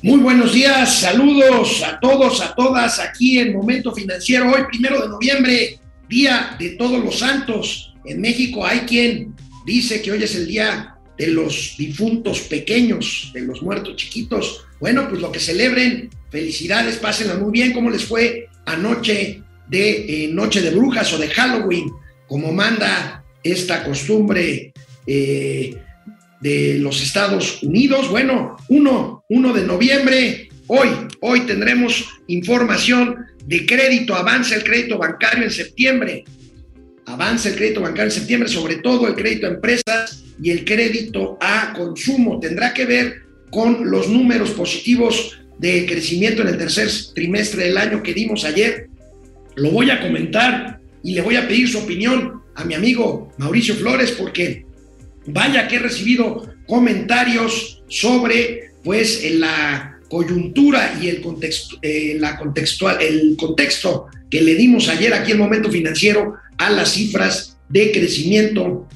Muy buenos días, saludos a todos, a todas aquí en Momento Financiero. Hoy, primero de noviembre, Día de Todos los Santos. En México hay quien dice que hoy es el día de los difuntos pequeños, de los muertos chiquitos. Bueno, pues lo que celebren, felicidades, pásenla muy bien. ¿Cómo les fue anoche de eh, Noche de Brujas o de Halloween? Como manda esta costumbre eh, de los Estados Unidos. Bueno, 1, 1 de noviembre, hoy, hoy tendremos información de crédito, avanza el crédito bancario en septiembre, avanza el crédito bancario en septiembre, sobre todo el crédito a empresas y el crédito a consumo. Tendrá que ver con los números positivos de crecimiento en el tercer trimestre del año que dimos ayer. Lo voy a comentar y le voy a pedir su opinión a mi amigo Mauricio Flores porque Vaya que he recibido comentarios sobre pues la coyuntura y el contexto, eh, la contextual, el contexto que le dimos ayer aquí en Momento Financiero a las cifras de crecimiento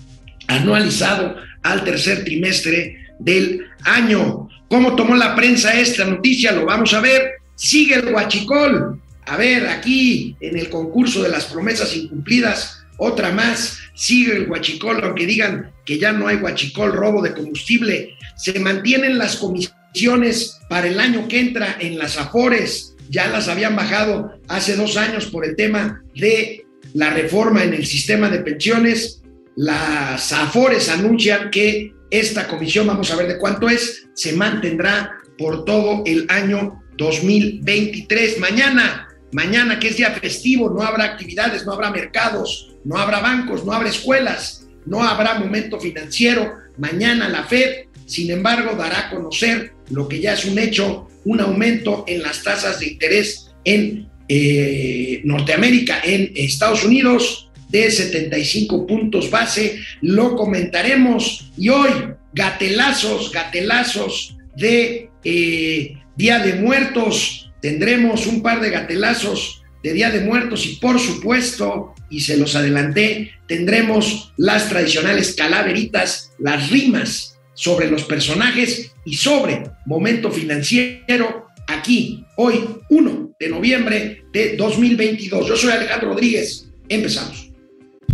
anualizado al tercer trimestre del año. ¿Cómo tomó la prensa esta noticia? Lo vamos a ver. Sigue el huachicol. A ver, aquí en el concurso de las promesas incumplidas, otra más, sigue el huachicol, aunque digan que ya no hay huachicol, robo de combustible, se mantienen las comisiones para el año que entra en las Afores, ya las habían bajado hace dos años por el tema de la reforma en el sistema de pensiones, las Afores anuncian que esta comisión, vamos a ver de cuánto es, se mantendrá por todo el año 2023. Mañana, mañana que es día festivo, no habrá actividades, no habrá mercados, no habrá bancos, no habrá escuelas, no habrá momento financiero. Mañana la Fed, sin embargo, dará a conocer lo que ya es un hecho, un aumento en las tasas de interés en eh, Norteamérica, en Estados Unidos, de 75 puntos base. Lo comentaremos y hoy, gatelazos, gatelazos de eh, Día de Muertos. Tendremos un par de gatelazos de Día de Muertos y por supuesto, y se los adelanté, tendremos las tradicionales calaveritas, las rimas sobre los personajes y sobre momento financiero aquí, hoy, 1 de noviembre de 2022. Yo soy Alejandro Rodríguez. Empezamos.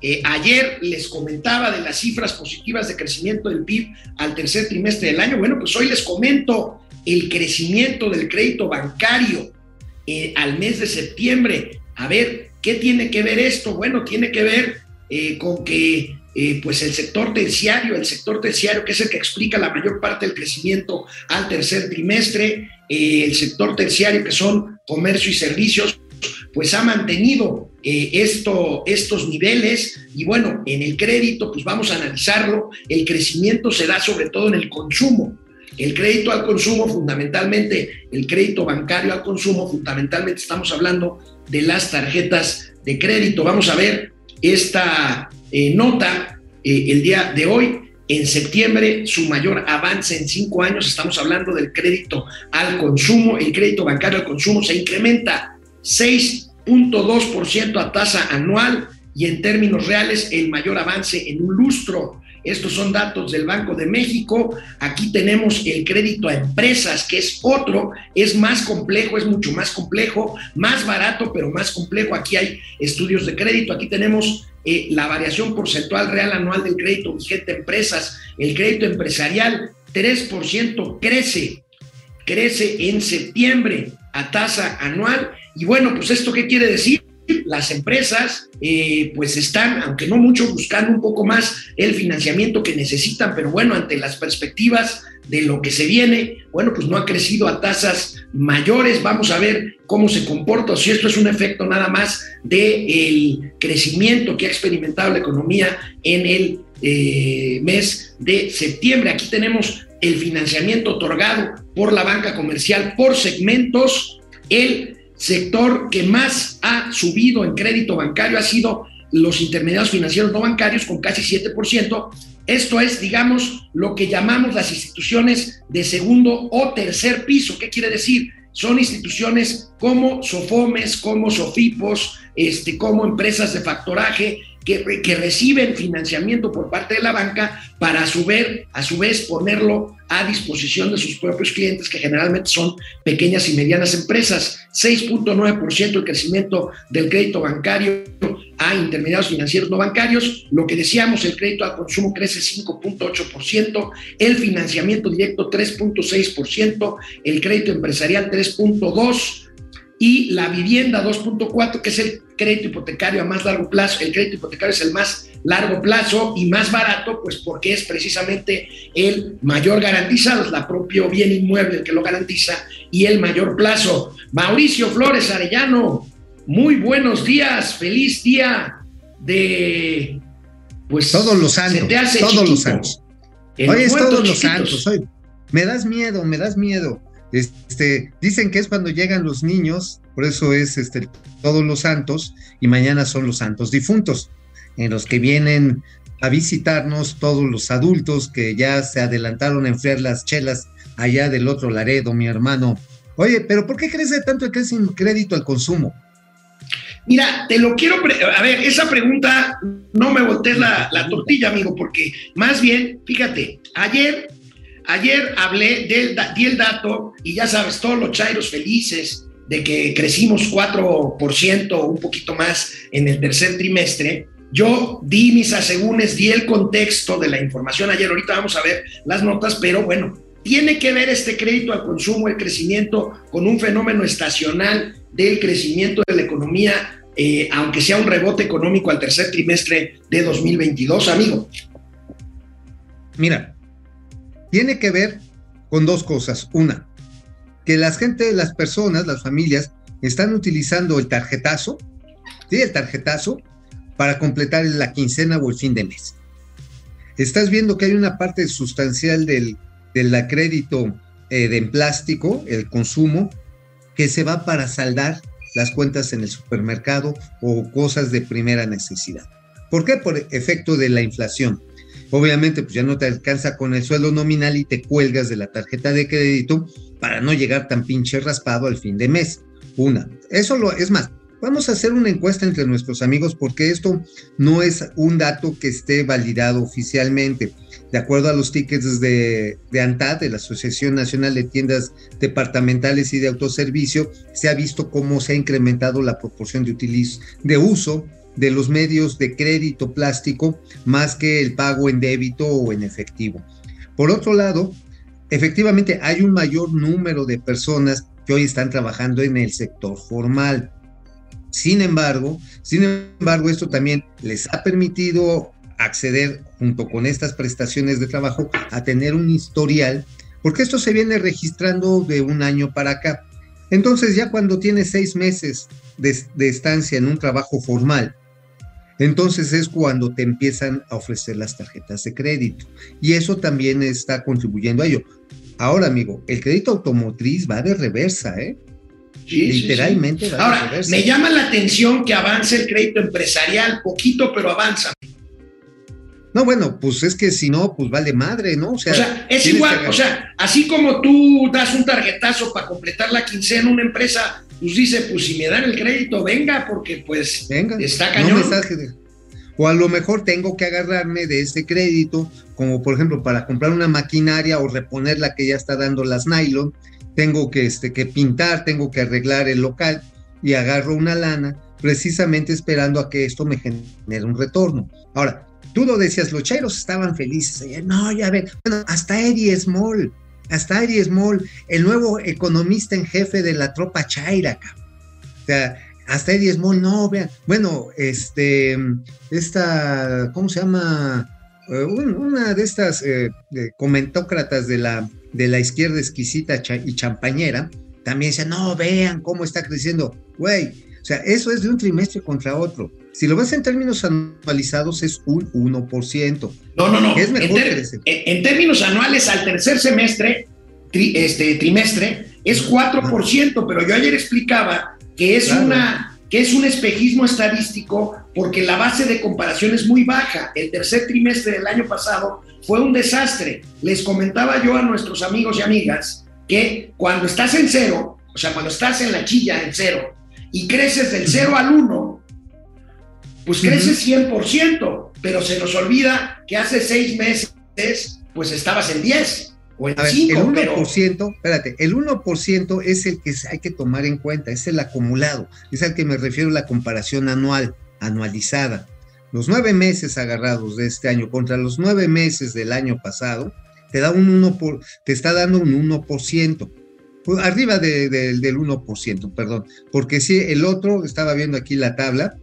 eh, ayer les comentaba de las cifras positivas de crecimiento del PIB al tercer trimestre del año. Bueno, pues hoy les comento el crecimiento del crédito bancario eh, al mes de septiembre. A ver, ¿qué tiene que ver esto? Bueno, tiene que ver eh, con que pues el sector terciario, el sector terciario que es el que explica la mayor parte del crecimiento al tercer trimestre, el sector terciario que son comercio y servicios, pues ha mantenido eh, esto, estos niveles y bueno, en el crédito pues vamos a analizarlo, el crecimiento se da sobre todo en el consumo. El crédito al consumo, fundamentalmente, el crédito bancario al consumo, fundamentalmente estamos hablando de las tarjetas de crédito. Vamos a ver esta eh, nota eh, el día de hoy. En septiembre, su mayor avance en cinco años, estamos hablando del crédito al consumo. El crédito bancario al consumo se incrementa 6.2% a tasa anual y en términos reales el mayor avance en un lustro. Estos son datos del Banco de México. Aquí tenemos el crédito a empresas, que es otro, es más complejo, es mucho más complejo, más barato, pero más complejo. Aquí hay estudios de crédito. Aquí tenemos eh, la variación porcentual real anual del crédito vigente a empresas. El crédito empresarial, 3% crece, crece en septiembre a tasa anual y bueno, pues esto qué quiere decir? Las empresas eh, pues están, aunque no mucho, buscando un poco más el financiamiento que necesitan, pero bueno, ante las perspectivas de lo que se viene, bueno, pues no ha crecido a tasas mayores. Vamos a ver cómo se comporta, o si esto es un efecto nada más del crecimiento que ha experimentado la economía en el eh, mes de septiembre. Aquí tenemos el financiamiento otorgado por la banca comercial por segmentos. El sector que más ha subido en crédito bancario ha sido los intermediarios financieros no bancarios con casi 7%. Esto es, digamos, lo que llamamos las instituciones de segundo o tercer piso. ¿Qué quiere decir? Son instituciones como Sofomes, como Sofipos, este, como empresas de factoraje que, que, reciben financiamiento por parte de la banca para a su, vez, a su vez ponerlo a disposición de sus propios clientes, que generalmente son pequeñas y medianas empresas. 6.9% el crecimiento del crédito bancario a intermediarios financieros no bancarios. Lo que decíamos, el crédito al consumo crece 5.8%, el financiamiento directo 3.6%, el crédito empresarial 3.2% y la vivienda 2.4, que es el crédito hipotecario a más largo plazo. El crédito hipotecario es el más largo plazo y más barato, pues porque es precisamente el mayor garantizado, es la propio bien inmueble el que lo garantiza y el mayor plazo. Mauricio Flores Arellano, muy buenos días, feliz día de pues todos los santos, todos los santos. Hoy es todos los santos, hoy me das miedo, me das miedo. Este, dicen que es cuando llegan los niños, por eso es este, todos los santos, y mañana son los santos difuntos, en los que vienen a visitarnos todos los adultos que ya se adelantaron a enfriar las chelas allá del otro Laredo, mi hermano. Oye, pero ¿por qué crece tanto el crédito al consumo? Mira, te lo quiero, a ver, esa pregunta no me voltees la, la tortilla, amigo, porque más bien, fíjate, ayer Ayer hablé del, dato y ya sabes, todos los chairos felices de que crecimos 4% o un poquito más en el tercer trimestre. Yo di mis asegúnes, di el contexto de la información ayer, ahorita vamos a ver las notas, pero bueno, tiene que ver este crédito al consumo, el crecimiento, con un fenómeno estacional del crecimiento de la economía, eh, aunque sea un rebote económico al tercer trimestre de 2022, amigo. Mira, tiene que ver con dos cosas. Una, que la gente, las personas, las familias, están utilizando el tarjetazo, ¿sí? El tarjetazo para completar la quincena o el fin de mes. Estás viendo que hay una parte sustancial del, del crédito eh, de plástico, el consumo, que se va para saldar las cuentas en el supermercado o cosas de primera necesidad. ¿Por qué? Por efecto de la inflación obviamente pues ya no te alcanza con el sueldo nominal y te cuelgas de la tarjeta de crédito para no llegar tan pinche raspado al fin de mes. Una, eso lo es más. Vamos a hacer una encuesta entre nuestros amigos porque esto no es un dato que esté validado oficialmente. De acuerdo a los tickets de, ANTAD, de la Asociación Nacional de Tiendas Departamentales y de Autoservicio, se ha visto cómo se ha incrementado la proporción de, de uso de los medios de crédito plástico más que el pago en débito o en efectivo. Por otro lado, efectivamente hay un mayor número de personas que hoy están trabajando en el sector formal. Sin embargo, sin embargo, esto también les ha permitido acceder junto con estas prestaciones de trabajo a tener un historial, porque esto se viene registrando de un año para acá. Entonces ya cuando tienes seis meses de, de estancia en un trabajo formal, entonces es cuando te empiezan a ofrecer las tarjetas de crédito. Y eso también está contribuyendo a ello. Ahora, amigo, el crédito automotriz va de reversa, ¿eh? Literalmente va Ahora, de reversa. Me llama la atención que avance el crédito empresarial, poquito, pero avanza. No, bueno, pues es que si no, pues vale madre, ¿no? O sea, es igual, o sea, así como tú das un tarjetazo para completar la quincena, una empresa pues dice, pues si me dan el crédito, venga, porque pues venga, está cañón. o a lo mejor tengo que agarrarme de ese crédito, como por ejemplo para comprar una maquinaria o reponer la que ya está dando las nylon, tengo que, este, que pintar, tengo que arreglar el local y agarro una lana precisamente esperando a que esto me genere un retorno. Ahora, tú lo decías, los chairos estaban felices. No, ya ven, bueno, hasta Eddie Small hasta Ari Small, el nuevo economista en jefe de la tropa Chaira, o sea, hasta Eddie Small, no, vean, bueno, este, esta, ¿cómo se llama? Eh, una de estas eh, comentócratas de la, de la izquierda exquisita y champañera, también dice, no, vean cómo está creciendo, güey, sea, eso es de un trimestre contra otro. Si lo ves en términos anualizados es un 1%. No, no, no. Es mejor en, en, términos anuales al tercer semestre, este trimestre, es 4%, pero yo ayer explicaba que es Claro. una que es un espejismo estadístico porque la base de comparación es muy baja. El tercer trimestre del año pasado fue un desastre. Les comentaba yo a nuestros amigos y amigas que cuando estás en cero, o sea, cuando estás en la chilla en cero y creces del 0 al 1, pues creces 100%, pero se nos olvida que hace seis meses, pues estabas en 10 o en ver, 5, el pero 1%, espérate, el 1% es el que hay que tomar en cuenta, es el acumulado, es al que me refiero a la comparación anual, anualizada. Los nueve meses agarrados de este año contra los nueve meses del año pasado, te da un 1 por, te está dando un 1%. Pues, Arriba de- de- del 1%, perdón. Porque si el otro, estaba viendo aquí la tabla,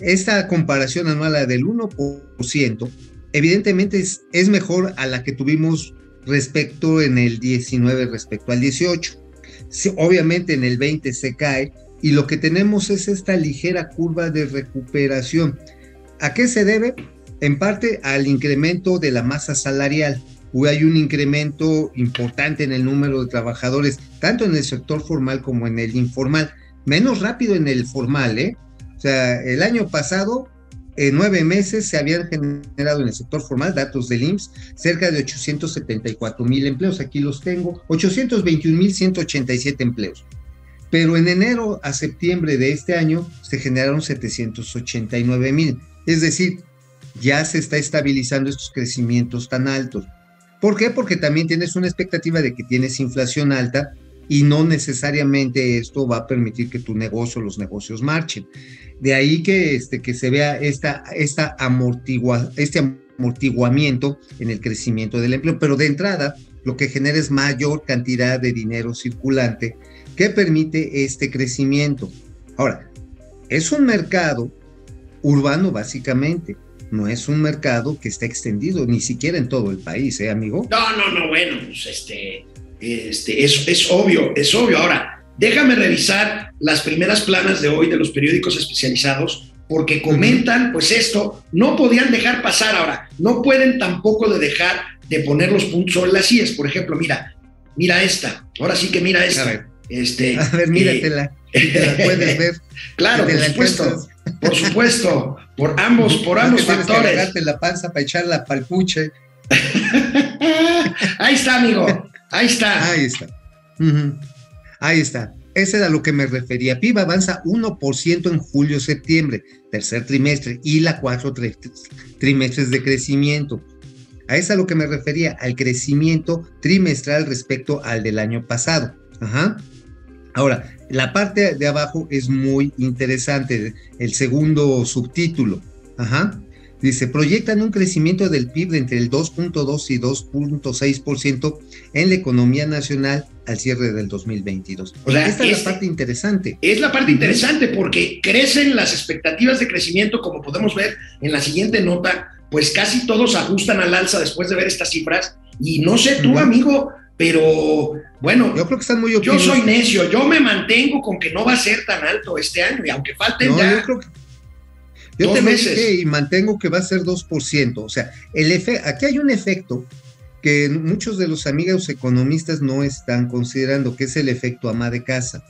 esta comparación anual del 1%, evidentemente es, es mejor a la que tuvimos respecto en el 19 respecto al 18. Sí, obviamente en el 20 se cae y lo que tenemos es esta ligera curva de recuperación. ¿A qué se debe? En parte al incremento de la masa salarial. Hay un incremento importante en el número de trabajadores, tanto en el sector formal como en el informal. Menos rápido en el formal, ¿eh? O sea, el año pasado, en nueve meses, se habían generado en el sector formal, datos del IMSS, cerca de 874 mil empleos. Aquí los tengo, 821 mil 187 empleos. Pero en enero a septiembre de este año se generaron 789 mil. Es decir, ya se está estabilizando estos crecimientos tan altos. ¿Por qué? Porque también tienes una expectativa de que tienes inflación alta y no necesariamente esto va a permitir que tu negocio, los negocios marchen. De ahí que, este, que se vea esta, esta amortigua, este amortiguamiento en el crecimiento del empleo, pero de entrada lo que genera es mayor cantidad de dinero circulante que permite este crecimiento. Ahora, es un mercado urbano básicamente, no es un mercado que está extendido ni siquiera en todo el país, ¿eh, amigo? No, no, no, bueno, pues este, este, es, es obvio, es obvio. Ahora, déjame revisar las primeras planas de hoy de los periódicos especializados, porque comentan, pues esto, no podían dejar pasar ahora, no pueden tampoco de dejar de poner los puntos sobre las IES. Por ejemplo, mira, mira esta, ahora sí que mira A esta. ver, Este, a ver, míratela, si te la puedes ver. claro, por supuesto, alcanzas. Por supuesto, por ambos, por ambos que factores. agarrarte la panza para echarla para el puche. Ahí está, amigo, ahí está. Ahí está. Ahí está. Ese era lo que me refería. PIB avanza 1% en julio-septiembre, tercer trimestre, y la cuatro tri- trimestres de crecimiento. A eso es a lo que me refería, al crecimiento trimestral respecto al del año pasado. Ajá. Ahora, la parte de abajo es muy interesante, el segundo subtítulo. Ajá. Dice, proyectan un crecimiento del PIB de entre el 2.2 y 2.6% en la economía nacional al cierre del 2022. O sea, Esta es este- la parte interesante. Es la parte interesante porque crecen las expectativas de crecimiento, como podemos ver en la siguiente nota, pues casi todos ajustan al alza después de ver estas cifras. Y no sé tú, amigo, pero bueno, Yo creo que están muy yo soy necio, yo me mantengo con que no va a ser tan alto este año y aunque falten No, ya yo creo que. Yo te dije y mantengo que va a ser 2%. O sea, el efe- aquí hay un efecto que muchos de los amigos economistas no están considerando, que es el efecto ama de casa.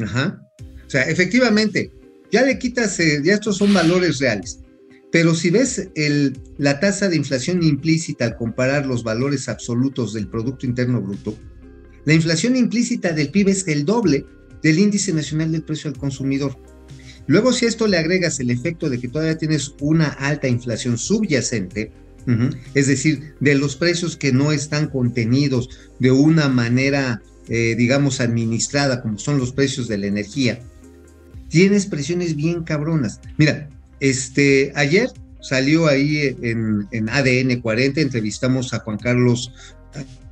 Ajá. O sea, efectivamente, ya le quitas, eh, ya estos son valores reales. Pero si ves el, la tasa de inflación implícita al comparar los valores absolutos del Producto Interno Bruto, la inflación implícita del PIB es el doble del índice nacional del precio al consumidor. Luego, si a esto le agregas el efecto de que todavía tienes una alta inflación subyacente, es decir, de los precios que no están contenidos de una manera, eh, digamos, administrada, como son los precios de la energía, tienes presiones bien cabronas. Mira, este, ayer salió ahí en, en ADN 40, entrevistamos a Juan Carlos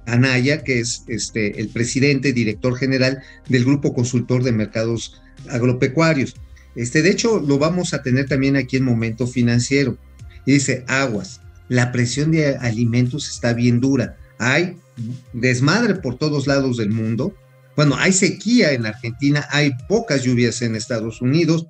Anaya, que es este, el presidente, director general del Grupo Consultor de Mercados Agropecuarios. Este, de hecho, lo vamos a tener también aquí en Momento Financiero. Y dice, aguas, la presión de alimentos está bien dura. Hay desmadre por todos lados del mundo. Bueno, hay sequía en Argentina, hay pocas lluvias en Estados Unidos.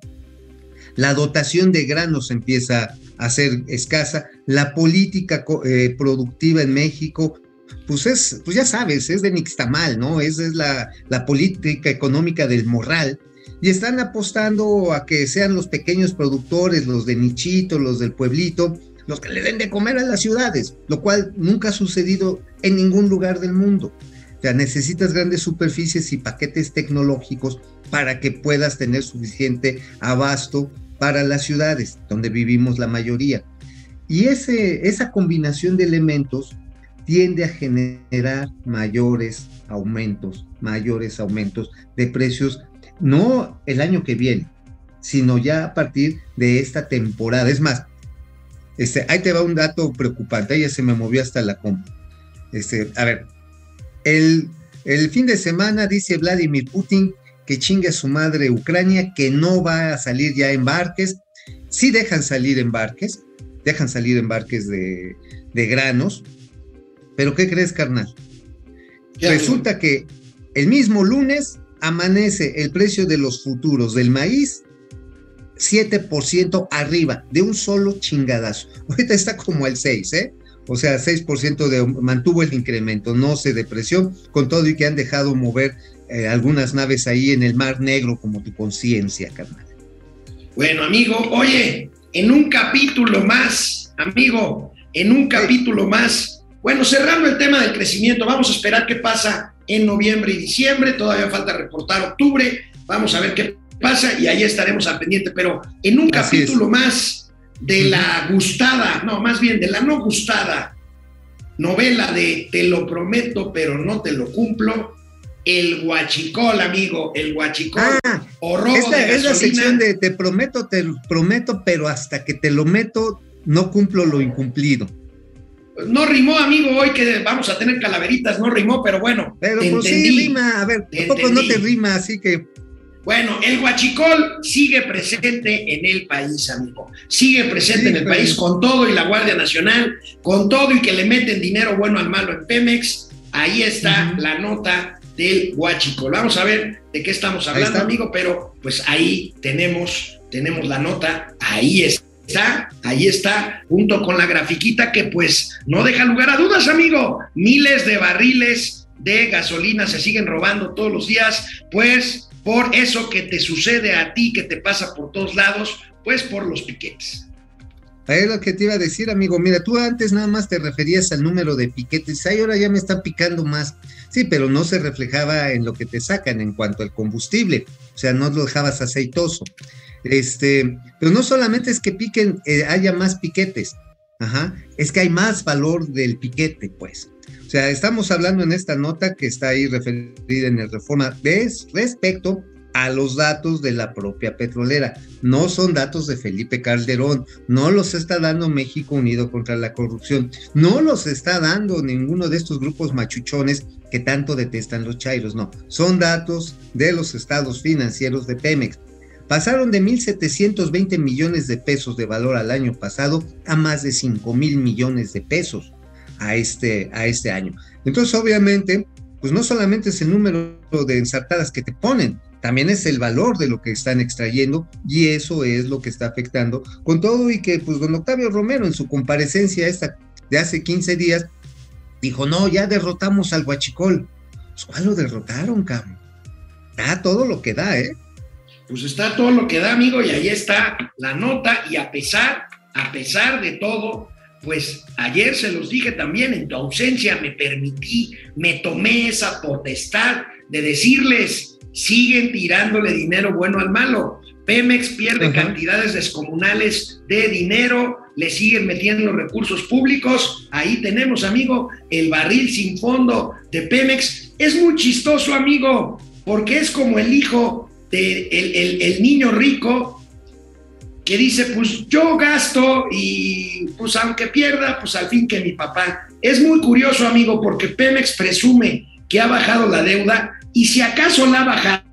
La dotación de granos empieza a ser escasa. La política eh, productiva en México pues es, pues ya sabes, es de Nixtamal, ¿no? Esa es la, la política económica del moral. y están apostando a que sean los pequeños productores, los de nichito, los del pueblito, los que le den de comer a las ciudades, lo cual nunca ha sucedido en ningún lugar del mundo. O sea, necesitas grandes superficies y paquetes tecnológicos para que puedas tener suficiente abasto para las ciudades, donde vivimos la mayoría. Y ese, esa combinación de elementos tiende a generar mayores aumentos, mayores aumentos de precios, no el año que viene, sino ya a partir de esta temporada. Es más, este, ahí te va un dato preocupante, ya se me movió hasta la compra. Este, a ver, el, el fin de semana dice Vladimir Putin que chingue a su madre Ucrania, que no va a salir ya embarques. Sí dejan salir embarques, dejan salir embarques de, de granos, pero ¿qué crees, carnal? Resulta que el mismo lunes amanece el precio de los futuros del maíz 7% arriba de un solo chingadazo. Ahorita está como el 6, ¿eh? O sea, 6% de, mantuvo el incremento, no se depreció, con todo y que han dejado mover eh, algunas naves ahí en el Mar Negro como tu conciencia, carnal. Bueno, amigo, oye, en un capítulo más, amigo, en un capítulo más, bueno, cerrando el tema del crecimiento, vamos a esperar qué pasa en noviembre y diciembre, todavía falta reportar octubre, vamos a ver qué pasa y ahí estaremos al pendiente. Pero en un capítulo más de la gustada, no, más bien de la no gustada novela de Te lo prometo, pero no te lo cumplo. El guachicol, amigo, el guachicol. Ah, o robo esta es la sección de te prometo, te prometo, pero hasta que te lo meto, no cumplo lo incumplido. No rimó, amigo, hoy que vamos a tener calaveritas, no rimó, pero bueno. Pero pues sí rima, a ver, tampoco no te rima, así que bueno, el huachicol sigue presente en el país, amigo. Sigue presente en el país con todo y la Guardia Nacional, con todo y que le meten dinero bueno al malo en Pemex. Ahí está la nota del huachicol. Vamos a ver de qué estamos hablando, amigo, pero pues ahí tenemos, tenemos la nota, ahí está ahí está, junto con la grafiquita que pues no deja lugar a dudas, amigo. Miles de barriles de gasolina se siguen robando todos los días, pues por eso que te sucede a ti, que te pasa por todos lados, pues por los piquetes. Es lo que te iba a decir, amigo. Mira, tú antes nada más te referías al número de piquetes. Ahí ahora ya me están picando más. Sí, pero no se reflejaba en lo que te sacan en cuanto al combustible. O sea, no lo dejabas aceitoso. Este, pero no solamente es que piquen, eh, haya más piquetes. Ajá. Es que hay más valor del piquete, pues. O sea, estamos hablando en esta nota que está ahí referida en el Reforma respecto a los datos de la propia petrolera. No son datos de Felipe Calderón, no los está dando México Unido contra la Corrupción, no los está dando ninguno de estos grupos machuchones que tanto detestan los chairos, no, son datos de los estados financieros de Pemex. Pasaron de 1.720 millones de pesos de valor al año pasado a más de 5 mil millones de pesos a este, a este año. Entonces, obviamente, pues no solamente es el número de ensartadas que te ponen, también es el valor de lo que están extrayendo y eso es lo que está afectando con todo y que pues don Octavio Romero en su comparecencia esta de hace 15 días dijo, no, ya derrotamos al Huachicol. Pues, ¿Cuál lo derrotaron, cabrón? Da todo lo que da, ¿eh? Pues está todo lo que da, amigo, y ahí está la nota y a pesar, a pesar de todo, pues ayer se los dije también, en tu ausencia me permití, me tomé esa potestad de decirles, siguen tirándole dinero bueno al malo. Pemex pierde cantidades descomunales de dinero, le siguen metiendo recursos públicos. Ahí tenemos, amigo, el barril sin fondo de Pemex. Es muy chistoso, amigo, porque es como el hijo del el niño rico que dice, pues yo gasto y pues aunque pierda, pues al fin que mi papá. Es muy curioso, amigo, porque Pemex presume que ha bajado la deuda y si acaso la ha bajado,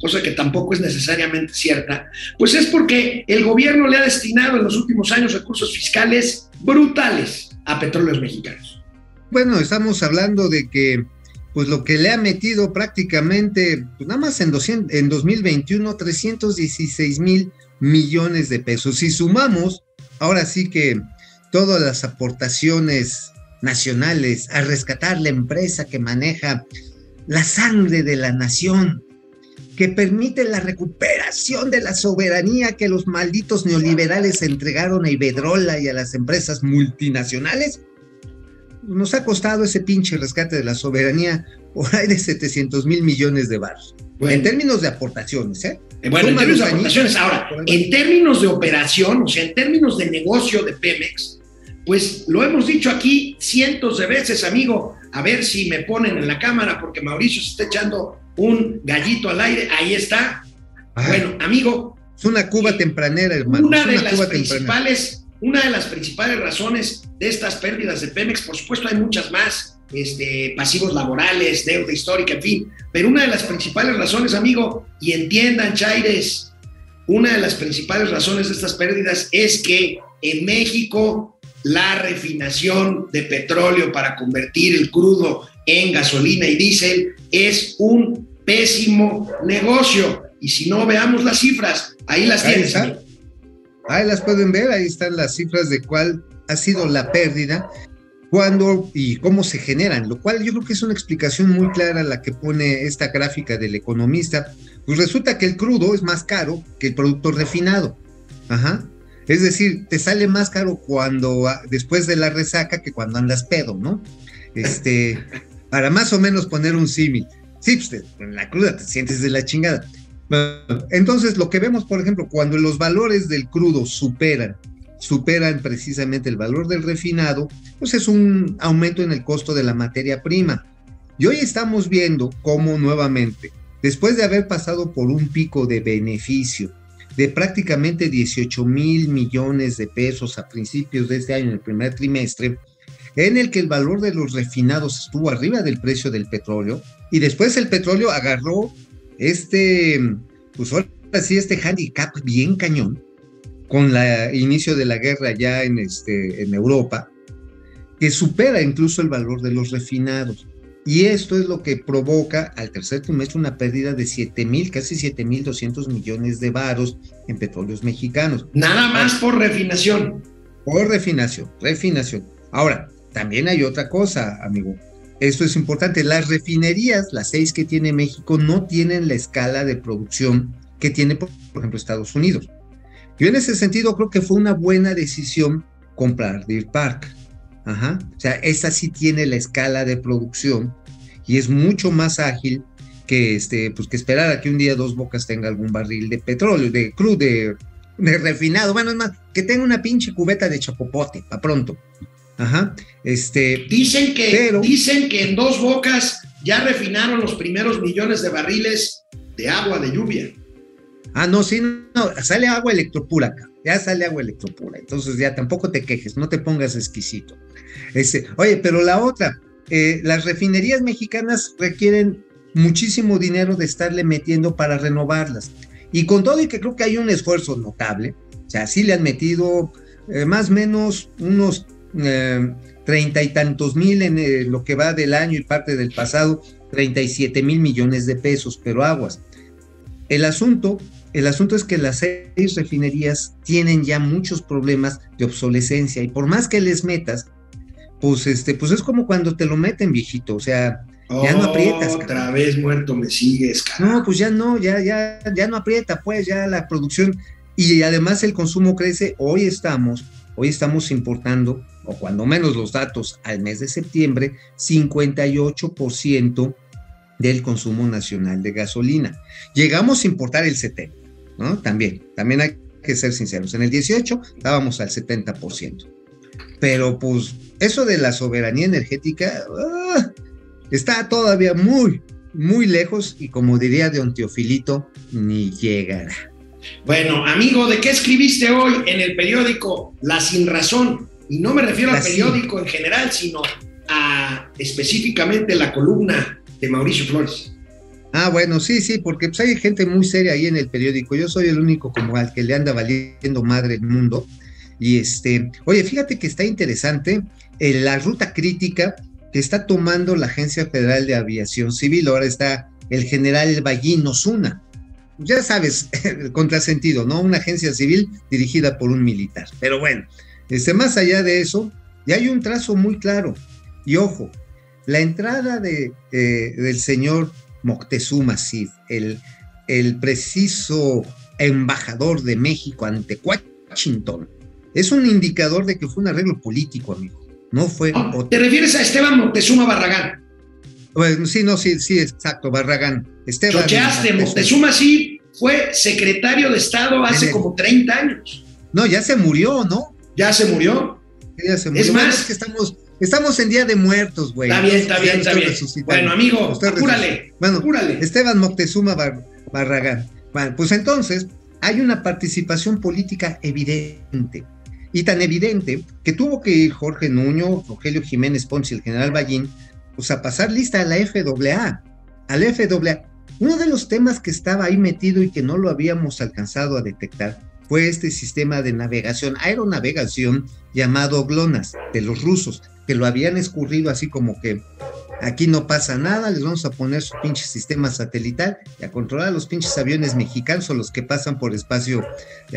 cosa que tampoco es necesariamente cierta, pues es porque el gobierno le ha destinado en los últimos años recursos fiscales brutales a petróleos mexicanos. Bueno, estamos hablando de que pues lo que le ha metido prácticamente, pues nada más en, 200, en 2021, 316 mil millones de pesos. Si sumamos, ahora sí que todas las aportaciones nacionales a rescatar la empresa que maneja la sangre de la nación, que permite la recuperación de la soberanía que los malditos neoliberales entregaron a Iberdrola y a las empresas multinacionales, nos ha costado ese pinche rescate de la soberanía por ahí de 700 mil millones de. Bueno. En términos de aportaciones, ¿eh? Eh, Bueno, en términos de los aportaciones. Ahora, en términos de operación, o sea, en términos de negocio de Pemex, pues lo hemos dicho aquí cientos de veces, amigo. A ver si me ponen en la cámara, porque Mauricio se está echando un gallito al aire. Ahí está. Bueno, amigo, es una Cuba tempranera, hermano. una de las Cuba principales, una de las principales razones de estas pérdidas de Pemex, por supuesto hay muchas más, este, pasivos laborales, deuda histórica, en fin, pero una de las principales razones, amigo, y entiendan, Chaires, una de las principales razones de estas pérdidas es que en México la refinación de petróleo para convertir el crudo en gasolina y diésel es un pésimo negocio. Y si no, veamos las cifras. Ahí las Ahí tienes. está. Ahí las pueden ver, ahí están las cifras de cuál ha sido la pérdida, cuándo y cómo se generan, lo cual yo creo que es una explicación muy clara la que pone esta gráfica del economista. Pues resulta que el crudo es más caro que el producto refinado. Ajá. Es decir, te sale más caro cuando ah, después de la resaca que cuando andas pedo, ¿no? Este, para más o menos poner un símil. Sí, pues en la cruda te sientes de la chingada. Entonces, lo que vemos, por ejemplo, cuando los valores del crudo superan, superan precisamente el valor del refinado, pues es un aumento en el costo de la materia prima. Y hoy estamos viendo cómo nuevamente, después de haber pasado por un pico de beneficio de prácticamente 18 mil millones de pesos a principios de este año, en el primer trimestre, en el que el valor de los refinados estuvo arriba del precio del petróleo, y después el petróleo agarró este, pues ahora sí, este handicap bien cañón, con el inicio de la guerra ya en, este, en Europa, que supera incluso el valor de los refinados. Y esto es lo que provoca al tercer trimestre una pérdida de 7 mil, casi 7 mil 200 millones de varos en petróleos mexicanos. Nada más por refinación. Por refinación, refinación. Ahora, también hay otra cosa, amigo. Esto es importante. Las refinerías, las seis que tiene México, no tienen la escala de producción que tiene, por ejemplo, Estados Unidos. Yo en ese sentido creo que fue una buena decisión comprar Deer Park. Ajá. O sea, esa sí tiene la escala de producción y es mucho más ágil que, este, pues, que esperar a que un día Dos Bocas tenga algún barril de petróleo, de crudo, de, de refinado. Bueno, es más, que tenga una pinche cubeta de chapopote, para pronto. Ajá. Este, Dicen que, Pero- dicen que en dos bocas ya refinaron los primeros millones de barriles de agua de lluvia. Ah, no, sí, no, sale agua electropura acá, ya sale agua electropura, entonces ya tampoco te quejes, no te pongas exquisito. Este, oye, pero la otra, eh, las refinerías mexicanas requieren muchísimo dinero de estarle metiendo para renovarlas. Y con todo y que creo que hay un esfuerzo notable, o sea, sí le han metido eh, más o menos unos eh, treinta y tantos mil en eh, lo que va del año y parte del pasado, 37 mil millones de pesos, pero aguas. El asunto, el asunto es que las seis refinerías tienen ya muchos problemas de obsolescencia y por más que les metas, pues este, pues es como cuando te lo meten, viejito, o sea, Ya no aprietas, Otra cabrón. vez muerto me sigues, no, pues ya no, ya, ya, ya no aprieta, pues ya la producción y además el consumo crece. Hoy estamos, hoy estamos importando, o cuando menos los datos al mes de septiembre, 58% del consumo nacional de gasolina. Llegamos a importar el 70, ¿no? También, también hay que ser sinceros. En el 18 estábamos al 70%. Pero pues eso de la soberanía energética ah, está todavía muy, muy lejos y como diría Don Teofilito, ni llegará. Bueno, amigo, ¿de qué escribiste hoy en el periódico La Sin Razón? Y no me refiero al periódico en general, sino a específicamente la columna de Mauricio Flores. Ah, bueno, sí, sí, porque pues hay gente muy seria ahí en el periódico. Yo soy el único como al que le anda valiendo madre el mundo. Y este, oye, fíjate que está interesante eh, la ruta crítica que está tomando la Agencia Federal de Aviación Civil. Ahora está el general Ballín Osuna. Ya sabes, el contrasentido, ¿no? Una agencia civil dirigida por un militar. Pero bueno, este, más allá de eso, ya hay un trazo muy claro. Y ojo, la entrada de, eh, del señor Moctezuma Cid, el el preciso embajador de México ante Washington es un indicador de que fue un arreglo político, amigo. No fue. ¿Te refieres a Esteban Moctezuma Barragán? Bueno, sí, no, sí, sí, exacto, Barragán. Esteban. Chocheaste, Moctezuma sí fue secretario de Estado hace como 30 años. No, ya se murió, ¿no? Ya se murió. Ya se murió. Es más, que estamos, estamos en Día de Muertos, güey. Está bien, está bien, está bien. Bueno, amigo, apúrale, bueno, Esteban Moctezuma Barragán. Bueno, pues entonces hay una participación política evidente. Y tan evidente que tuvo que ir Jorge Nuño, Rogelio Jiménez Ponce y el general Ballín, pues a pasar lista a la FAA. A la FAA. Uno de los temas que estaba ahí metido y que no lo habíamos alcanzado a detectar fue este sistema de navegación, aeronavegación llamado GLONASS, de los rusos, que lo habían escurrido así como que aquí no pasa nada, les vamos a poner su pinche sistema satelital y a controlar los pinches aviones mexicanos o los que pasan por espacio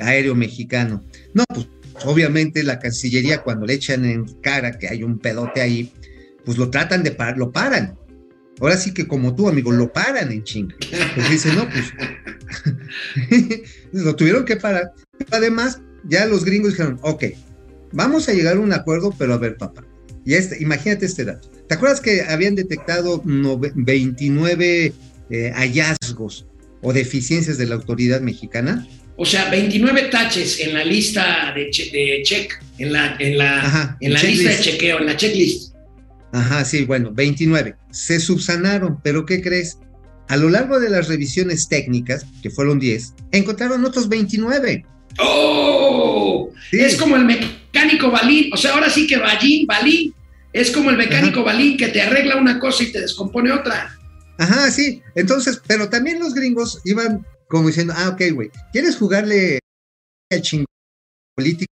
aéreo mexicano. No, pues obviamente la Cancillería cuando le echan en cara que hay un pedote ahí, pues lo tratan de parar, lo paran. Ahora sí que como tú, amigo, lo paran en chinga. Pues dice, no, pues lo tuvieron que parar. Además, ya los gringos dijeron, ok, vamos a llegar a un acuerdo, pero a ver, papá. Y este, imagínate este dato. ¿Te acuerdas que habían detectado 29 eh, hallazgos o deficiencias de la autoridad mexicana? O sea, 29 taches en la lista de, check, en la, en la, en la lista de chequeo, en la checklist. Ajá, sí, bueno, 29. Se subsanaron, pero ¿qué crees? A lo largo de las revisiones técnicas, que fueron 10, encontraron otros 29. ¡Oh! Es como el mecánico Balín, o sea, ahora sí que Balín, Balín, es como el mecánico Balín que te arregla una cosa y te descompone otra. Ajá, sí. Entonces, pero también los gringos iban como diciendo, ah, ok, güey, ¿quieres jugarle al chingón político?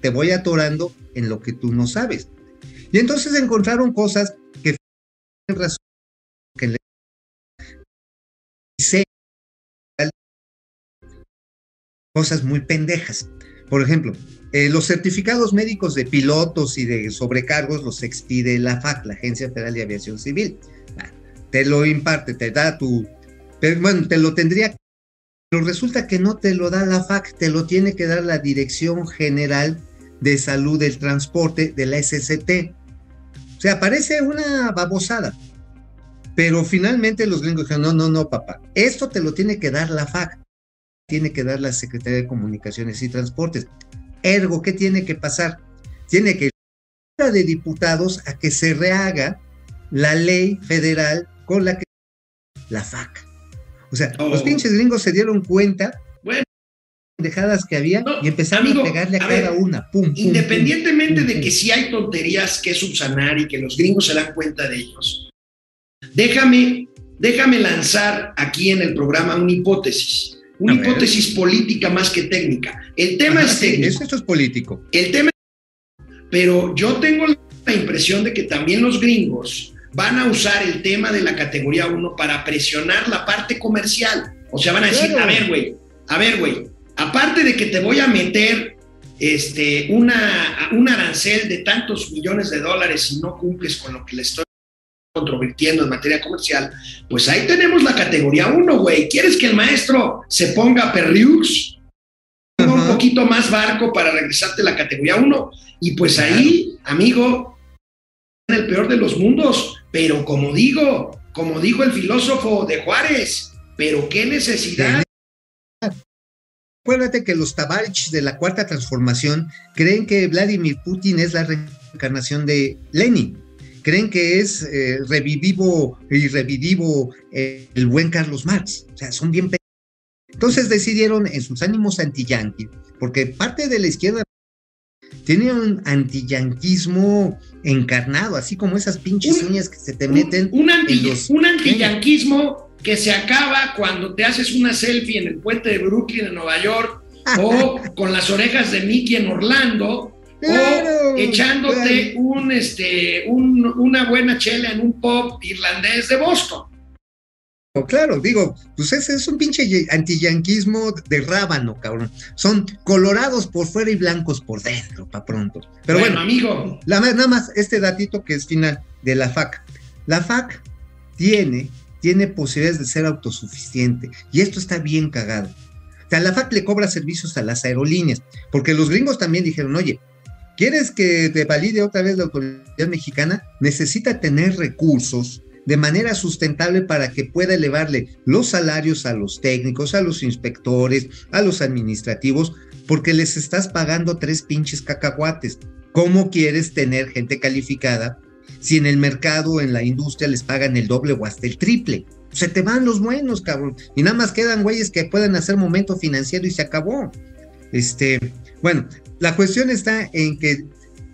Te voy atorando en lo que tú no sabes. Y entonces encontraron cosas que razón que cosas muy pendejas. Por ejemplo, eh, los certificados médicos de pilotos y de sobrecargos los expide la FAC, la Agencia Federal de Aviación Civil. Te lo imparte, te da tu bueno, te lo tendría, pero resulta que no te lo da la FAC, te lo tiene que dar la Dirección General de Salud del Transporte de la SCT. O sea, parece una babosada. Pero finalmente los gringos dijeron, no, no, no, papá, esto te lo tiene que dar la FAC, tiene que dar la Secretaría de Comunicaciones y Transportes. Ergo, ¿qué tiene que pasar? Tiene que ir de diputados a que se rehaga la ley federal con la que la FAC. O sea, los oh. pinches gringos se dieron cuenta bueno, dejadas que había y empezaron a pegarle a, cada una. Pum, independientemente de que si hay tonterías que subsanar y que los gringos se dan cuenta de ellos, déjame, déjame lanzar aquí en el programa una hipótesis. Una hipótesis política más que técnica. El tema es técnico. esto es político. El tema pero yo tengo la impresión de que también los gringos van a usar el tema de la categoría 1 para presionar la parte comercial. O sea, van a decir, a ver, güey, a ver, güey, aparte de que te voy a meter este, una, un arancel de tantos millones de dólares si no cumples con lo que le estoy controvirtiendo en materia comercial, pues ahí tenemos la categoría 1, güey. ¿Quieres que el maestro se ponga perriux? Un poquito más barco para regresarte a la categoría 1. Y pues ahí, amigo, en el peor de los mundos, pero como digo, como dijo el filósofo de Juárez, pero qué necesidad. Acuérdate que los Tabarich de la Cuarta Transformación creen que Vladimir Putin es la reencarnación de Lenin. Creen que es eh, revivivo y revivivo eh, el buen Carlos Marx. O sea, son bien. Entonces decidieron en sus ánimos anti-yanqui, porque parte de la izquierda tiene un antiyanquismo encarnado, así como esas pinches uñas que se te meten. Un, anti, un antiyanquismo que se acaba cuando te haces una selfie en el puente de Brooklyn en Nueva York o con las orejas de Mickey en Orlando o echándote un, este, una buena chela en un pop irlandés de Boston. Claro, digo, pues ese es un pinche antiyanquismo de rábano, cabrón. Son colorados por fuera y blancos por dentro, pa' pronto. Pero bueno, amigo. nada más este datito que es final de la FAC. La FAC tiene tiene posibilidades de ser autosuficiente. Y esto está bien cagado. O sea, la FAC le cobra servicios a las aerolíneas, porque los gringos también dijeron, oye, ¿quieres que te valide otra vez la autoridad mexicana? Necesita tener recursos de manera sustentable para que pueda elevarle los salarios a los técnicos, a los inspectores, a los administrativos, porque les estás pagando tres pinches cacahuates. ¿Cómo quieres tener gente calificada si en el mercado, en la industria, les pagan el doble o hasta el triple? Se te van los buenos, cabrón. Y nada más quedan güeyes que pueden hacer momento financiero y se acabó. Este, bueno, la cuestión está en que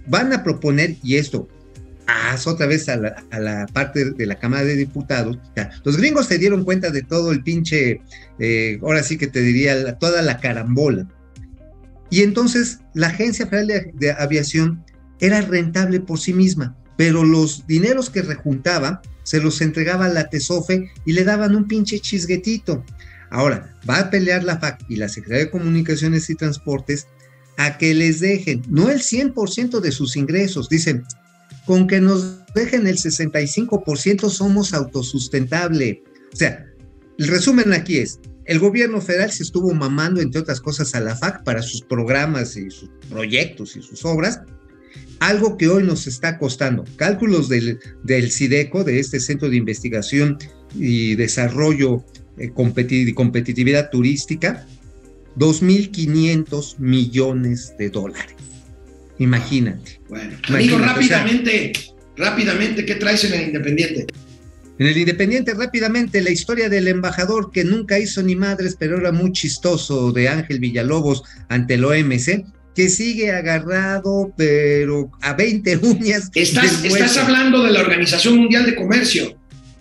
van a proponer, y esto, haz otra vez a la, parte de la Cámara de Diputados. los gringos se dieron cuenta de todo el pinche, eh, ahora sí que te diría, toda la carambola. Y entonces la Agencia Federal de, Aviación era rentable por sí misma, pero los dineros que rejuntaba se los entregaba a la TESOFE y le daban un pinche chisguetito. Ahora, va a pelear la FAC y la Secretaría de Comunicaciones y Transportes a que les dejen, no el 100% de sus ingresos, dicen, con que nos dejen el 65% somos autosustentable. O sea, el resumen aquí es, el gobierno federal se estuvo mamando, entre otras cosas, a la FAC para sus programas y sus proyectos y sus obras, algo que hoy nos está costando. Cálculos del, del CIDECO, de este Centro de Investigación y Desarrollo eh, Competitividad Turística, 2.500 millones de dólares. Imagínate. Bueno, amigo, rápidamente, rápidamente, ¿qué traes en el Independiente? En el Independiente, rápidamente, la historia del embajador que nunca hizo ni madres, pero era muy chistoso, de Ángel Villalobos ante el OMC, que sigue agarrado, pero a 20 uñas. Estás, estás hablando de la Organización Mundial de Comercio.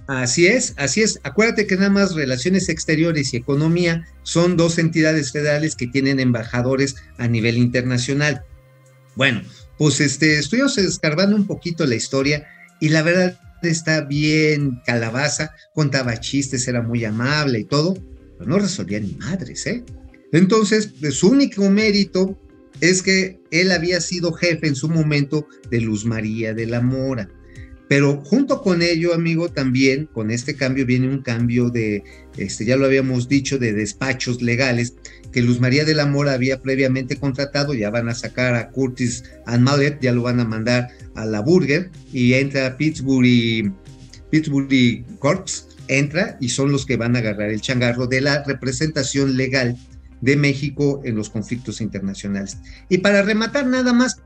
Así es, así es. Acuérdate que nada más Relaciones Exteriores y Economía son dos entidades federales que tienen embajadores a nivel internacional. Bueno, pues este, estuvimos escarbando un poquito la historia y la verdad está bien calabaza, contaba chistes, era muy amable y todo, pero no resolvía ni madres, ¿eh? Entonces, pues, su único mérito es que él había sido jefe en su momento de Luz María de la Mora. Pero junto con ello, amigo, también con este cambio viene un cambio de, este, ya lo habíamos dicho, de despachos legales que Luz María de la Mora había previamente contratado, ya van a sacar a Curtis and Mallet, ya lo van a mandar a la Burger y entra Pittsburgh, Pittsburgh Corps, entra y son los que van a agarrar el changarro de la representación legal de México en los conflictos internacionales. Y para rematar nada más,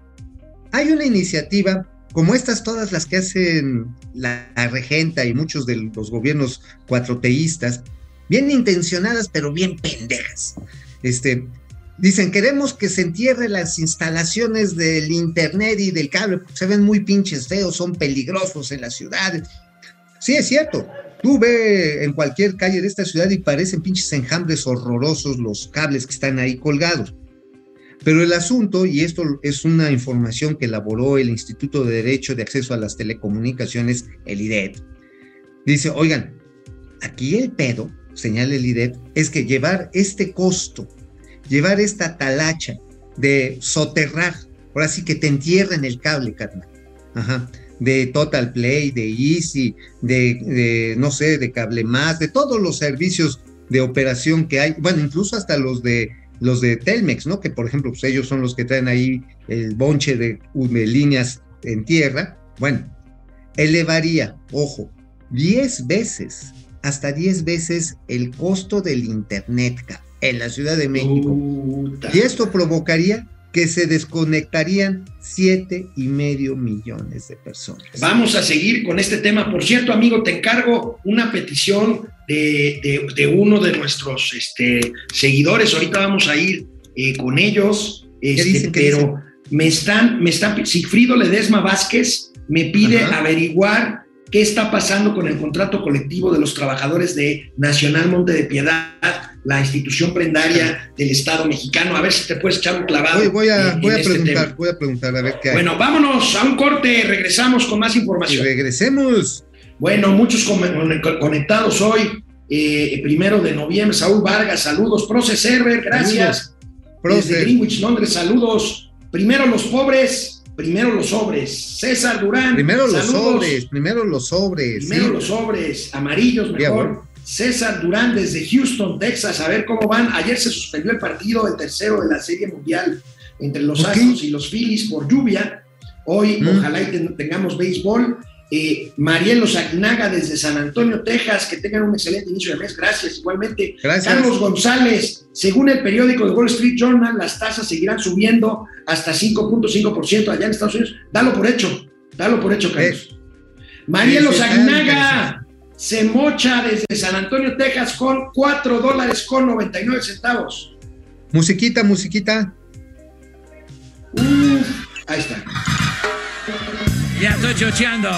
hay una iniciativa como estas todas las que hacen la, regenta y muchos de los gobiernos cuatroteístas, bien intencionadas pero bien pendejas. Este, dicen, queremos que se entierre las instalaciones del internet y del cable, porque se ven muy pinches feos, son peligrosos en las ciudades. Sí, es cierto. Tú ve en cualquier calle de esta ciudad y parecen pinches enjambres horrorosos los cables que están ahí colgados. Pero el asunto, y esto es una información que elaboró el Instituto de Derecho de Acceso a las Telecomunicaciones, el IDET, dice, oigan, aquí el pedo, señala el IDET, es que llevar este costo, llevar esta talacha de soterrar, ahora sí que te entierren el cable, carnal, ajá, de Total Play, de Easy, de, de, no sé, de Cable Más, de todos los servicios de operación que hay, bueno, incluso hasta los de los de Telmex, ¿no? Que por ejemplo, pues ellos son los que traen ahí el bonche de, líneas en tierra. Bueno, elevaría, ojo, 10 veces, hasta 10 veces el costo del Internet en la Ciudad de México. Y esto provocaría que se desconectarían siete y medio millones de personas. Vamos a seguir con este tema. Por cierto, amigo, te encargo una petición de, uno de nuestros este, seguidores. Ahorita vamos a ir eh, con ellos. Este, pero me están, me están, Sigfrido Ledesma Vázquez me pide averiguar qué está pasando con el contrato colectivo de los trabajadores de Nacional Monte de Piedad, la institución prendaria del Estado mexicano. A ver si te puedes echar un clavado. Voy, a, este preguntar, voy a preguntar, a ver qué hay. Bueno, vámonos a un corte, regresamos con más información. Y regresemos. Bueno, muchos conectados hoy. Eh, primero de noviembre, Saúl Vargas, saludos. Proce Server, gracias. Desde Greenwich, Londres, saludos. Primero los pobres, primero los sobres. César Durán. Primero los sobres, primero los sobres. Primero sí. los sobres, amarillos mejor. bueno. César Durán desde Houston, Texas, a ver cómo van. Ayer se suspendió el partido, el tercero de la Serie Mundial entre los. Astros y los Phillies por lluvia. Hoy Mm. ojalá y ten- tengamos béisbol. Eh, Marielo Sagnaga desde San Antonio, Texas, que tengan un excelente inicio de mes. Gracias, igualmente. Gracias. Carlos González, según el periódico de Wall Street Journal, las tasas seguirán subiendo hasta 5.5% allá en Estados Unidos. Dalo por hecho, dalo por hecho, Carlos. Marielo sí, está Sagnaga se mocha desde San Antonio, Texas, con 4 dólares con 99 centavos. Musiquita, musiquita. Ahí está. Ya estoy chocheando.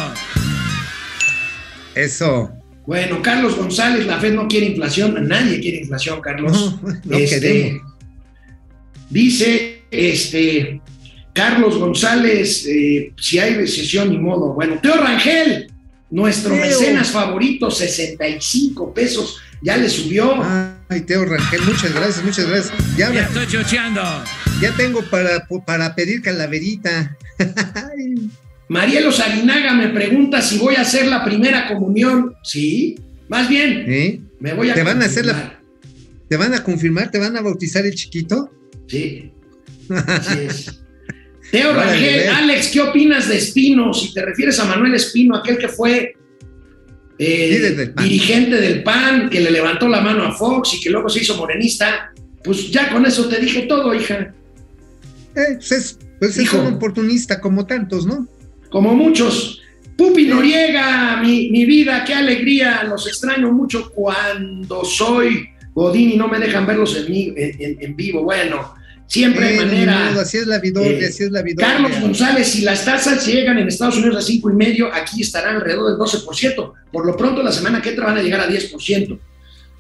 Eso. Bueno, Carlos González, la Fed no quiere inflación, nadie quiere inflación, Carlos. No, no Este. Dice este Carlos González, eh, si hay recesión ni modo. Bueno, Teo Rangel, nuestro Teo. mecenas favorito, 65 pesos, ya le subió. Ay, Teo Rangel, muchas gracias, muchas gracias. Ya, Ya estoy chocheando. ya tengo para, para pedir calaverita. Marielo Salinaga me pregunta si voy a hacer la primera comunión. Sí, más bien, ¿eh? me voy a. ¿Te van a hacer la- confirmar. ¿Te van a confirmar? ¿Te van a bautizar el chiquito? Sí, así es. Teo Rangel. Alex, ¿qué opinas de Espino? Si te refieres a Manuel Espino, aquel que fue eh, del dirigente del PAN, que le levantó la mano a Fox y que luego se hizo morenista, pues ya con eso te dije todo, hija. Eh, pues es, pues es un oportunista como tantos, ¿no? Como muchos. Pupi Noriega, mi, mi vida, qué alegría, los extraño mucho cuando soy Godín y no me dejan verlos en, mi- en- en- vivo. Bueno, siempre hay Eh, manera. modo, así es la vidoria, Eh, así es la vidoria. Carlos González, si las tasas llegan en Estados Unidos a cinco y medio, aquí estarán alrededor del 12%. Por lo pronto, la semana que entra van a llegar a 10%.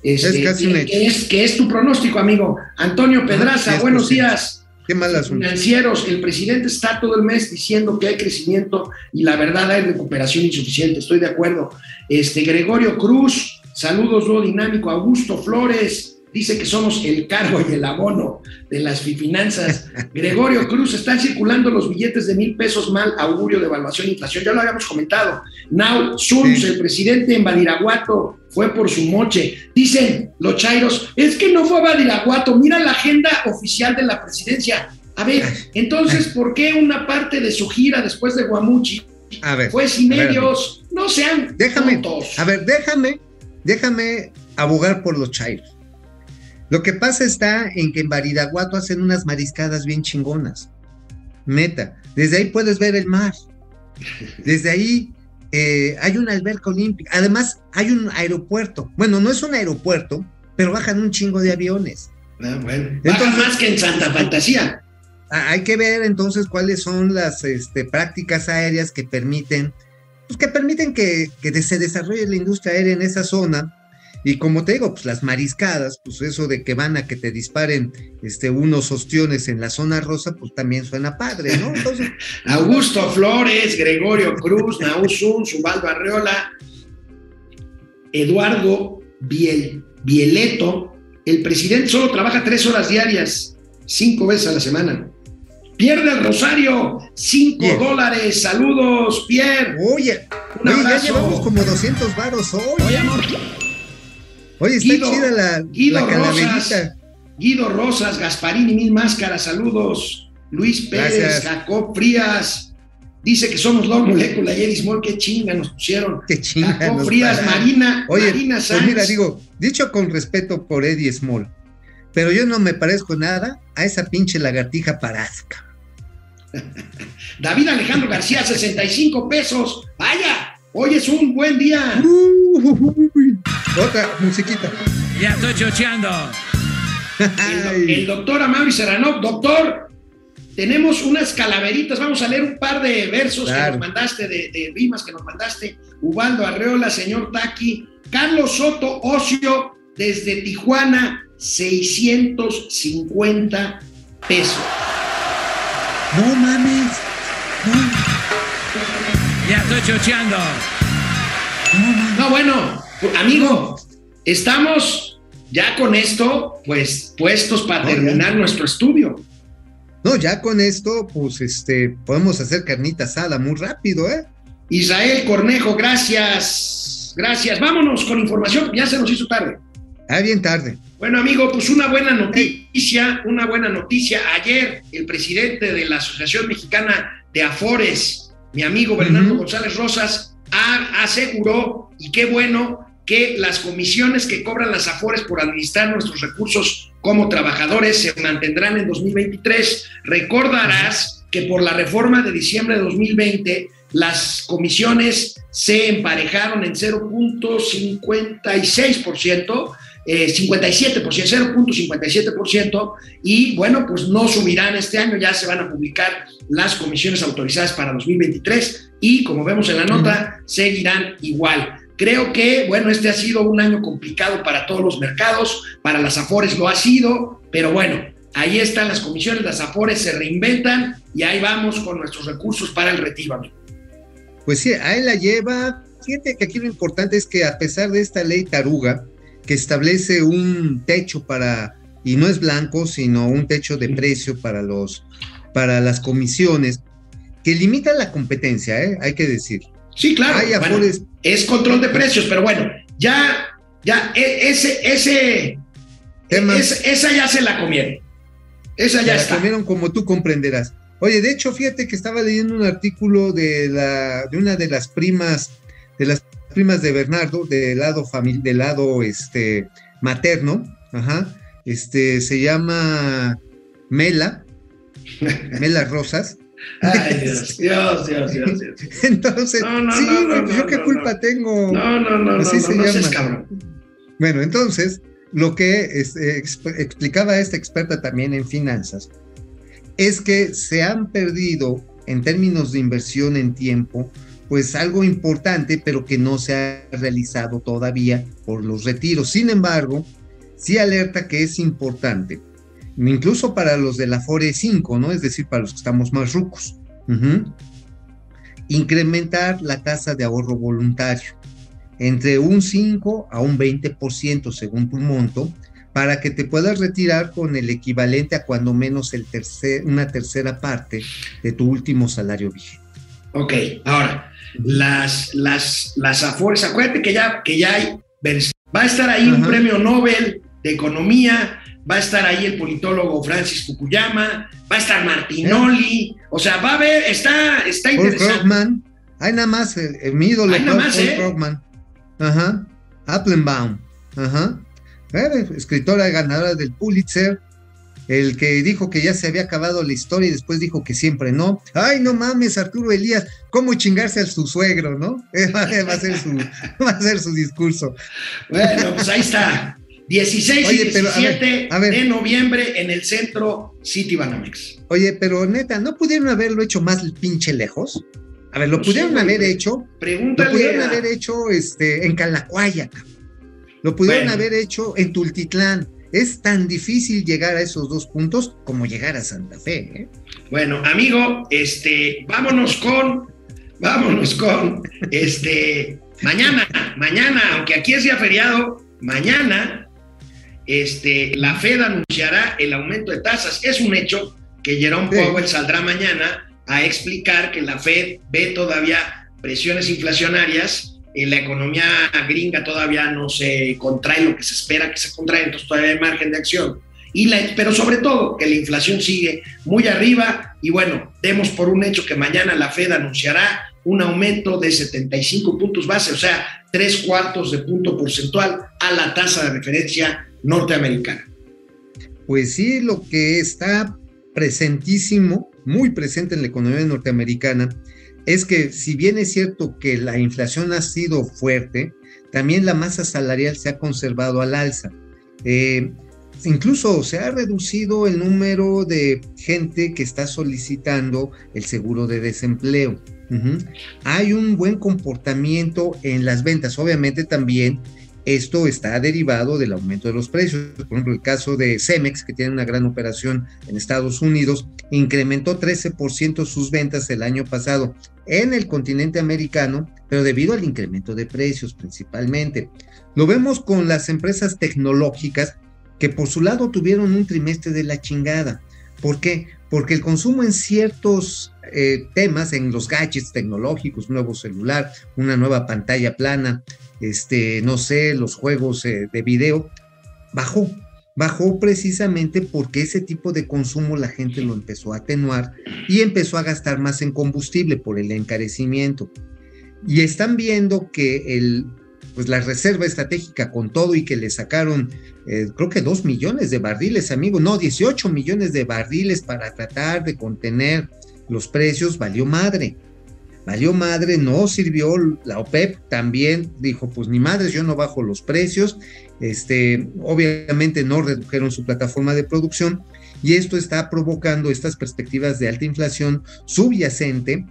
Este, Es casi que, un hecho. que es, que es tu pronóstico, amigo. Antonio Pedraza, 10%. buenos días. Qué mal asunto. Financieros, el presidente está todo el mes diciendo que hay crecimiento y la verdad hay recuperación insuficiente. Estoy de acuerdo. Este Gregorio Cruz, saludos, dúo dinámico. Augusto Flores dice que somos el cargo y el abono de las finanzas. Gregorio Cruz, están circulando los billetes de mil pesos mal augurio de evaluación e inflación. Ya lo habíamos comentado. Now Suns, Sí. el presidente en Badiraguato, fue por su moche. Dicen los chairos, es que no fue a Badiraguato, mira la agenda oficial de la presidencia. A ver, entonces, ¿por qué una parte de su gira después de Guamuchi A ver. fue sin medios? No sean Déjame, tontos. a ver, déjame, déjame abogar por los chairos. Lo que pasa está en que en Baridaguato hacen unas mariscadas bien chingonas. Neta. Desde ahí puedes ver el mar. Desde ahí eh, hay una alberca olímpica. Además, hay un aeropuerto. Bueno, no es un aeropuerto, pero bajan un chingo de aviones. Ah, bueno, Entonces- más que en Santa Fantasía. Ah, Hay que ver entonces cuáles son las este, prácticas aéreas que permiten, pues que permiten que, que se desarrolle la industria aérea en esa zona. Y como te digo, pues las mariscadas, pues eso de que van a que te disparen este, unos ostiones en la zona rosa, pues también suena padre, ¿no? Entonces, Augusto Flores, Gregorio Cruz, Naúzun, Subaldo Arreola, Eduardo Biel, Bieleto. El presidente solo trabaja tres horas diarias, cinco veces a la semana. Pierde el Rosario, cinco Bien. dólares. Saludos, Pierre. oye, oye, ya llevamos como 200 varos hoy. Oye, amor. Oye, está Guido, chida la, Guido la calaverita. Rosas, Guido Rosas, Gasparini, Mil Máscaras, saludos. Luis Pérez, Gracias. Jacob Frías. Dice que somos Lord Molecula y Eddie Small, qué chinga nos pusieron. Qué chinga Jacob nos Frías. Marina, Oye, Marina pues Sanz. mira, digo, dicho con respeto por Eddie Small, pero yo no me parezco nada a esa pinche lagartija parasca. David Alejandro García, 65 pesos. Vaya, hoy es un buen día. Uy, otra musiquita. Ya estoy chocheando. El, el doctor Amaury Serrano, doctor, tenemos unas calaveritas. Vamos a leer un par de versos que nos mandaste, de, de rimas que nos mandaste. Ubaldo Arreola, señor Taki, Carlos Soto Ocio, desde Tijuana, 650 pesos. No mames. Estoy chocheando. No, bueno, amigo, estamos ya con esto, pues puestos para No, ya. terminar nuestro estudio. No, ya con esto, pues este, podemos hacer carnita asada muy rápido, ¿eh? Israel Cornejo, gracias. Gracias. Vámonos con información, ya se nos hizo tarde. Ah, bien tarde. Bueno, amigo, pues una buena noticia, una buena noticia. Ayer el presidente de la Asociación Mexicana de Afores, mi amigo Bernardo González Rosas, aseguró, y qué bueno, que las comisiones que cobran las Afores por administrar nuestros recursos como trabajadores se mantendrán en 2023. Recordarás que por la reforma de diciembre de 2020 las comisiones se emparejaron en 0.56%, eh, 57%, 0.57%, y bueno, pues no subirán este año, ya se van a publicar las comisiones autorizadas para 2023 y como vemos en la nota, seguirán igual. Creo que, bueno, este ha sido un año complicado para todos los mercados, para las Afores lo ha sido, pero bueno, ahí están las comisiones, las Afores se reinventan y ahí vamos con nuestros recursos para el retiro, amigo. Pues sí, ahí la lleva. Fíjate que aquí lo importante es que a pesar de esta ley taruga, que establece un techo para, y no es blanco, sino un techo de precio para los, para las comisiones, que limita la competencia, ¿eh? hay que decir. Sí, claro. es control de precios, pero bueno, ya, ya, e, ese, ese, Tema, esa ya se la comieron. Esa ya se la comieron como tú comprenderás. Oye, de hecho, fíjate que estaba leyendo un artículo de, la, de una de las primas, de las primas de Bernardo, del lado del lado este, materno, ajá, este, se llama Mela, Mela Rosas. Ay, Dios, Dios, Dios, Dios, Entonces, sí, yo qué culpa tengo. No, no, no, Así se llama. Bueno, entonces, lo que es, explicaba esta experta también en finanzas, es que se han perdido en términos de inversión en tiempo, pues algo importante, pero que no se ha realizado todavía por los retiros. Sin embargo, sí alerta que es importante, incluso para los de la FORE 5, ¿no? Es decir, para los que estamos más rucos. Incrementar la tasa de ahorro voluntario entre un 5 a un 20% según tu monto, para que te puedas retirar con el equivalente a cuando menos el tercer, una tercera parte de tu último salario vigente. Ok, ahora, las, las, las Afores, acuérdate que ya, que ya hay, va a estar ahí un premio Nobel de Economía, va a estar ahí el politólogo Francis Fukuyama, va a estar Martinoli, o sea, va a haber, está, está interesante. Krugman, hay nada más, eh, eh, mi ídolo, nada más, ¿eh? Krugman. Ajá, Applenbaum, ajá. Escritora ganadora del Pulitzer, el que dijo que ya se había acabado la historia y después dijo que siempre no. Ay, no mames, Arturo Elías, ¿cómo chingarse a su suegro, no? Va a ser su, va a ser su discurso. Bueno, pues ahí está. 16 y 17 de noviembre en el centro City Banamex. Oye, pero neta, ¿no pudieron haberlo hecho más pinche lejos? A ver, lo pudieron haber hecho. Pregúntale. Lo pudieron haber hecho este, en Calacuaya, lo pudieron haber hecho en Tultitlán. Es tan difícil llegar a esos dos puntos como llegar a Santa Fe. ¿eh? Bueno, amigo, este, vámonos con, vámonos con, este, mañana, mañana, aunque aquí día feriado, mañana, este, la Fed anunciará el aumento de tasas. Es un hecho que Jerome Powell saldrá mañana a explicar que la Fed ve todavía presiones inflacionarias en la economía gringa todavía no se contrae lo que se espera que se contrae, entonces todavía hay margen de acción. Y la, pero sobre todo que la inflación sigue muy arriba y bueno, demos por un hecho que mañana la Fed anunciará un aumento de 75 puntos base, o sea, tres cuartos de punto porcentual a la tasa de referencia norteamericana. Pues sí, lo que está presentísimo, muy presente en la economía norteamericana, es que si bien es cierto que la inflación ha sido fuerte, también la masa salarial se ha conservado al alza. Eh, incluso se ha reducido el número de gente que está solicitando el seguro de desempleo. Hay un buen comportamiento en las ventas. Obviamente también esto está derivado del aumento de los precios. Por ejemplo, el caso de Cemex, que tiene una gran operación en Estados Unidos, incrementó 13% sus ventas el año pasado en el continente americano, pero debido al incremento de precios principalmente. Lo vemos con las empresas tecnológicas que por su lado tuvieron un trimestre de la chingada. ¿Por qué? porque el consumo en ciertos eh, temas, en los gadgets tecnológicos, nuevo celular, una nueva pantalla plana, este, no sé, los juegos eh, de video, bajó. Bajó precisamente porque ese tipo de consumo la gente lo empezó a atenuar y empezó a gastar más en combustible por el encarecimiento. Y están viendo que el, pues la reserva estratégica con todo y que le sacaron, eh, creo que dos millones de barriles, amigo, no, 18 millones de barriles para tratar de contener los precios, valió madre. Valió madre, no sirvió, la OPEP también dijo, pues ni madres, yo no bajo los precios, este, obviamente no redujeron su plataforma de producción y esto está provocando estas perspectivas de alta inflación subyacente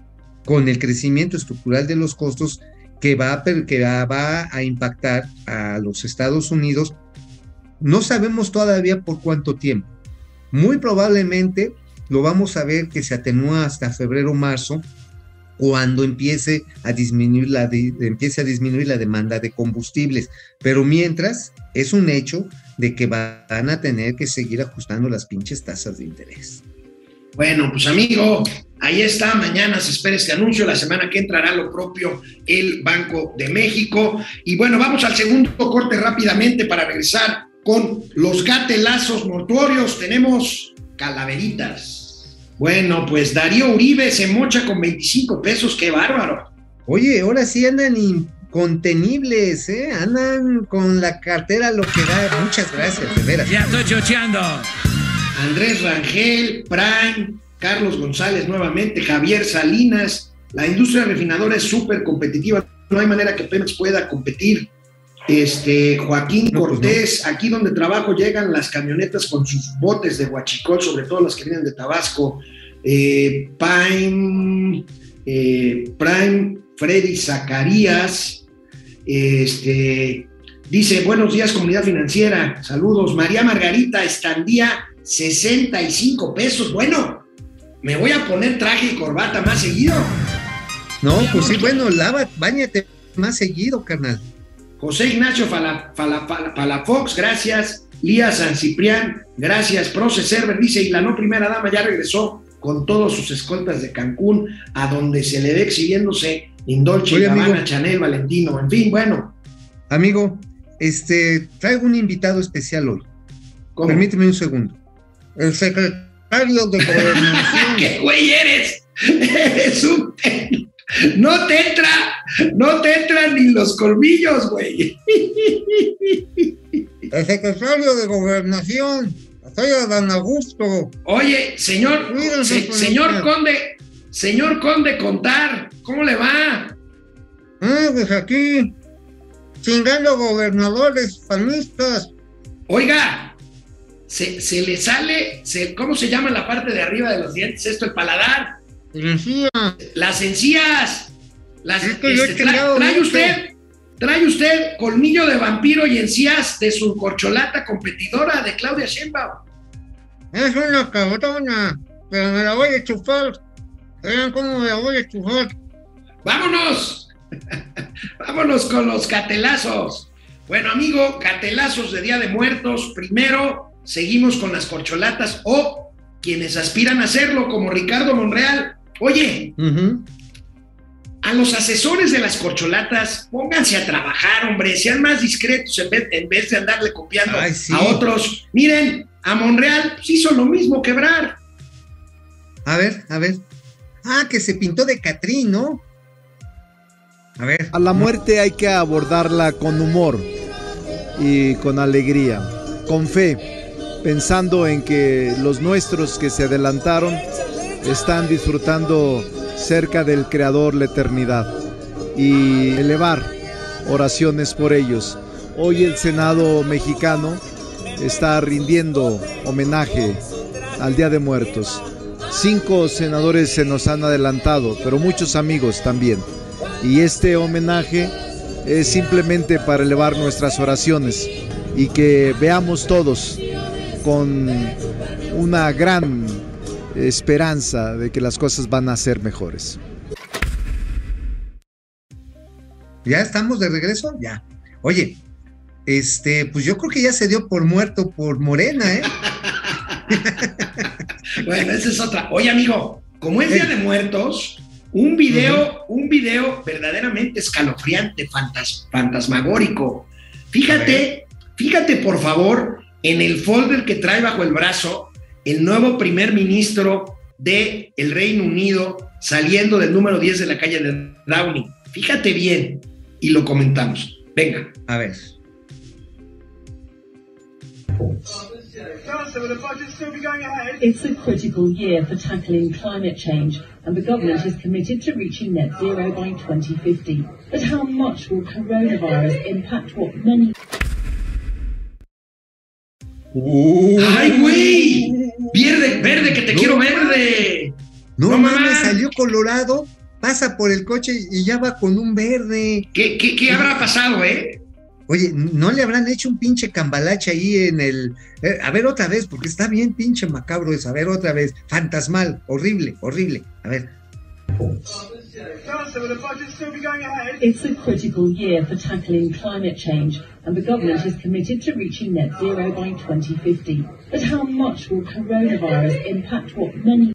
con el crecimiento estructural de los costos que va, a, que va a impactar a los Estados Unidos. No sabemos todavía por cuánto tiempo. Muy probablemente lo vamos a ver que se atenúa hasta febrero o marzo cuando empiece a disminuir la empiece a disminuir la demanda de combustibles, pero mientras es un hecho de que van a tener que seguir ajustando las pinches tasas de interés. Bueno, pues amigo, ahí está, mañana se espera este anuncio, la semana que entrará lo propio el Banco de México. Y bueno, vamos al segundo corte rápidamente para regresar con los gatelazos mortuorios. Tenemos calaveritas. Bueno, pues Darío Uribe se mocha con 25 pesos, qué bárbaro. Oye, ahora sí andan incontenibles, ¿eh? Andan con la cartera lo que da. Muchas gracias, de veras. Ya estoy chocheando. Andrés Rangel, Prime, Carlos González nuevamente, Javier Salinas. La industria refinadora es súper competitiva. No hay manera que Pemex pueda competir este, Joaquín No, pues Cortés, aquí donde trabajo llegan las camionetas con sus botes de huachicol, sobre todo las que vienen de Tabasco. Eh, Prime, eh, Prime, Freddy Zacarías, este, dice, buenos días comunidad financiera, saludos. María Margarita, estandía 65 pesos. Bueno, me voy a poner traje y corbata más seguido. No, pues sí, bueno, lava, bañate más seguido, carnal. José Ignacio Fala- Fala- Fala- Palafox, gracias. Lía San Ciprián, gracias. Proce Server dice, y la no primera dama ya regresó con todos sus escoltas de Cancún, a donde se le ve exhibiéndose Indolce, Oye, Gabbana, amigo. Chanel, Valentino, en fin, bueno. Amigo, este, traigo un invitado especial hoy. ¿cómo? Permíteme un segundo. El secretario de Gobernación. ¿Qué güey eres? Eres un... No te entra, no te entran ni los colmillos, güey. El secretario de Gobernación. Estoy a Dan Augusto. Oye, señor, se- señor. Conde, señor Conde Contar, ¿cómo le va? Ah, pues aquí, chingando gobernadores panistas. Oiga, se, se le sale, se- ¿cómo se llama la parte de arriba de los dientes? Esto, el paladar, decía, las encías. Las, yo he este, tra- trae usted, trae usted colmillo de vampiro y encías de su corcholata competidora de Claudia Sheinbaum. es una cabrona, pero me la voy a chupar. Vean cómo me la voy a chupar. ¡Vámonos! Vámonos con los catelazos. Bueno, amigo, catelazos de Día de Muertos. Primero, seguimos con las corcholatas o quienes aspiran a hacerlo, como Ricardo Monreal. Oye. A los asesores de las corcholatas, pónganse a trabajar, hombre, sean más discretos en vez, en vez de andarle copiando Ay, sí. a otros. Miren, a Monreal pues, hizo lo mismo quebrar. A ver, a ver. Ah, que se pintó de Catrín, ¿no? A ver. A la muerte hay que abordarla con humor y con alegría, con fe, pensando en que los nuestros que se adelantaron están disfrutando cerca del Creador la eternidad y elevar oraciones por ellos. Hoy el Senado mexicano está rindiendo homenaje al Día de Muertos. Cinco senadores se nos han adelantado, pero muchos amigos también. Y este homenaje es simplemente para elevar nuestras oraciones y que veamos todos con una gran esperanza de que las cosas van a ser mejores. ¿Ya estamos de regreso? Ya. Oye, este, pues yo creo que ya se dio por muerto por Morena, ¿eh? Bueno, esa es otra. Oye, amigo, como es Día de Muertos, un video, un video verdaderamente escalofriante, fantas- fantasmagórico. Fíjate, fíjate por favor en el folder que trae bajo el brazo el nuevo primer ministro de el Reino Unido saliendo del número 10 de la calle de Downing. Fíjate bien y lo comentamos. Venga. A ver. It's a critical year for tackling climate change, and the government is committed to reaching net zero by 2050. But how much will coronavirus impact what many ¡Ay, güey! Verde, verde, que te No. quiero verde. No, No mames, mames. salió colorado, pasa por el coche y ya va con un verde. ¿Qué, qué, qué habrá pasado, eh? Oye, ¿no le habrán hecho un pinche cambalache ahí en el... eh, a ver otra vez, porque está bien pinche macabro eso. A ver otra vez. Fantasmal, horrible, horrible. A ver. It's a critical year for tackling climate change, and the government is committed to reaching net zero by 2050. But how much will coronavirus impact what many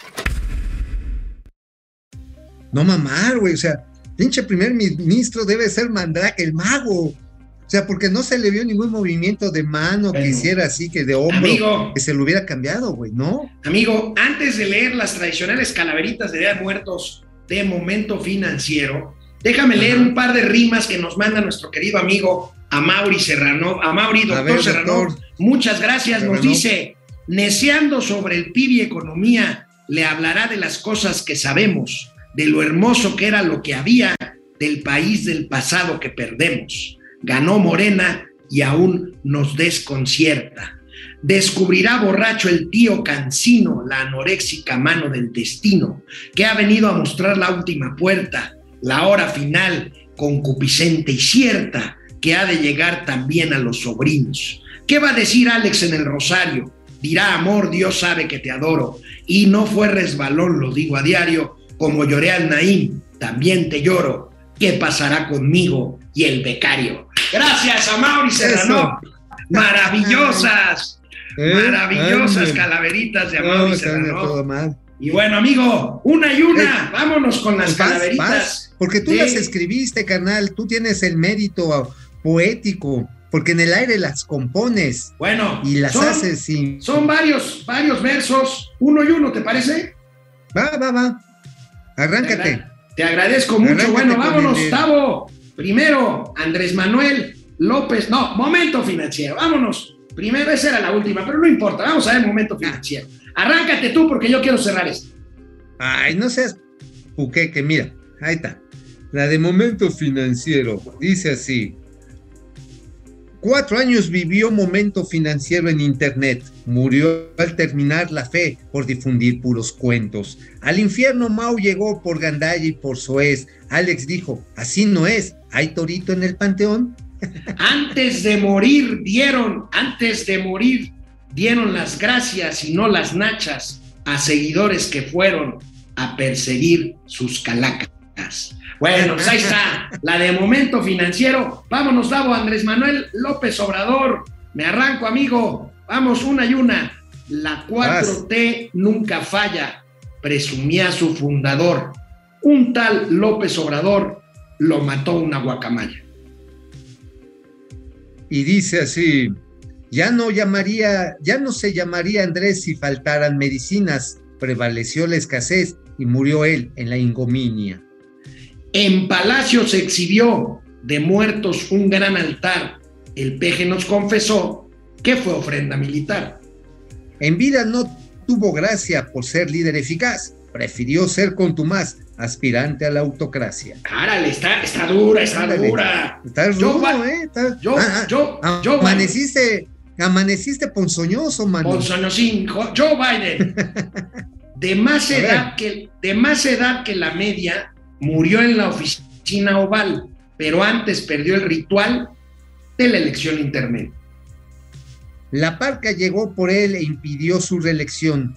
No mamar, güey. O sea, pinche primer ministro debe ser Mandrake, el mago. O sea, porque no se le vio ningún movimiento de mano que Bueno. hiciera así, que de hombro, Amigo. que se lo hubiera cambiado, güey, ¿no? Amigo, antes de leer las tradicionales calaveritas de Día de Muertos de Momento Financiero, déjame leer un par de rimas que nos manda nuestro querido amigo Amauri Serrano. Amauri, A doctor ver, Serrano, doctor. muchas gracias. Nos dice, neceando sobre el PIB y economía, le hablará de las cosas que sabemos, de lo hermoso que era lo que había, del país del pasado que perdemos. Ganó Morena y aún nos desconcierta. Descubrirá borracho el tío cansino, la anoréxica mano del destino, que ha venido a mostrar la última puerta, la hora final, concupiscente y cierta, que ha de llegar también a los sobrinos. ¿Qué va a decir Alex en el rosario? Dirá, amor, Dios sabe que te adoro. Y no fue resbalón, lo digo a diario, como lloré al Naín, también te lloro. ¿Qué pasará conmigo y el becario? Gracias a Mauri Serrano. Maravillosas, maravillosas Ándale. calaveritas de No, Serrano. mal. Y bueno, amigo, una y una, vámonos con las Pues vas, calaveritas. vas, porque tú de- las escribiste, carnal, tú tienes el mérito poético, porque en el aire las compones Bueno, y las son, haces sin... son varios, varios versos, uno y uno, ¿te parece? Va, va, va. Arráncate. Te, agra- te agradezco mucho. Arráncate Bueno, vámonos, el- Tavo. Primero, Andrés Manuel López. No, momento financiero. Vámonos. Primero, esa era la última, pero no importa. Vamos a ver momento financiero. Arráncate tú porque yo quiero cerrar esto. Ay, no seas puqueque, mira, ahí está. La de momento financiero, dice así. Cuatro años vivió momento financiero en internet. Murió al terminar la fe por difundir puros cuentos. Al infierno Mau llegó por Gandaya y por Soez. Alex dijo, así no es. ¿Hay torito en el panteón? Antes de morir dieron, antes de morir dieron las gracias y no las nachas a seguidores que fueron a perseguir sus calacas. Bueno, pues ahí está, la de momento financiero. Vámonos, Davo, Andrés Manuel López Obrador. Me arranco, amigo. Vamos, una y una. La 4T nunca falla, presumía su fundador. Un tal López Obrador lo mató una guacamaya. Y dice así, ya no llamaría, ya no se llamaría Andrés si faltaran medicinas, prevaleció la escasez y murió él en la ingominia. En Palacio se exhibió de muertos un gran altar. El peje nos confesó que fue ofrenda militar. En vida no tuvo gracia por ser líder eficaz, prefirió ser contumaz, aspirante a la autocracia. Cárale, está, está dura, está dura. Estás Joe rudo, ¿eh? Estás- Joe- Ah, ah, Joe- ah, Biden. amaneciste, amaneciste ponzoñoso, mano. Bolsonosín, Jo- Joe Biden. De más edad que, de más edad que la media, murió en la oficina oval, pero antes perdió el ritual de la elección intermedia. La parca llegó por él e impidió su reelección.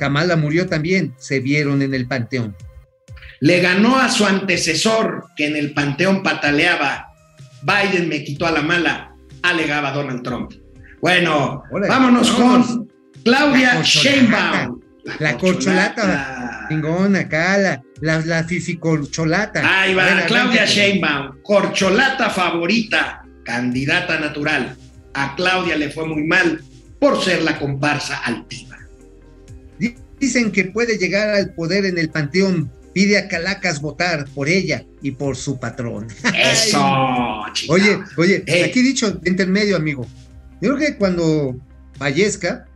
Kamala murió también, se vieron en el panteón. Le ganó a su antecesor, que en el panteón pataleaba. Biden me quitó a la mala, alegaba Donald Trump. Bueno, vámonos con Claudia La Sheinbaum. La corcholata, chingón acá, la, la, la fificorcholata. Ahí va, Claudia. Sheinbaum, corcholata favorita, candidata natural. A Claudia le fue muy mal por ser la comparsa altiva. Di- Dicen que puede llegar al poder en el panteón. Pide a Calacas votar por ella y por su patrón. Eso, chica. Oye, oye, Eh. aquí dicho de intermedio, amigo. Yo creo que cuando fallezca,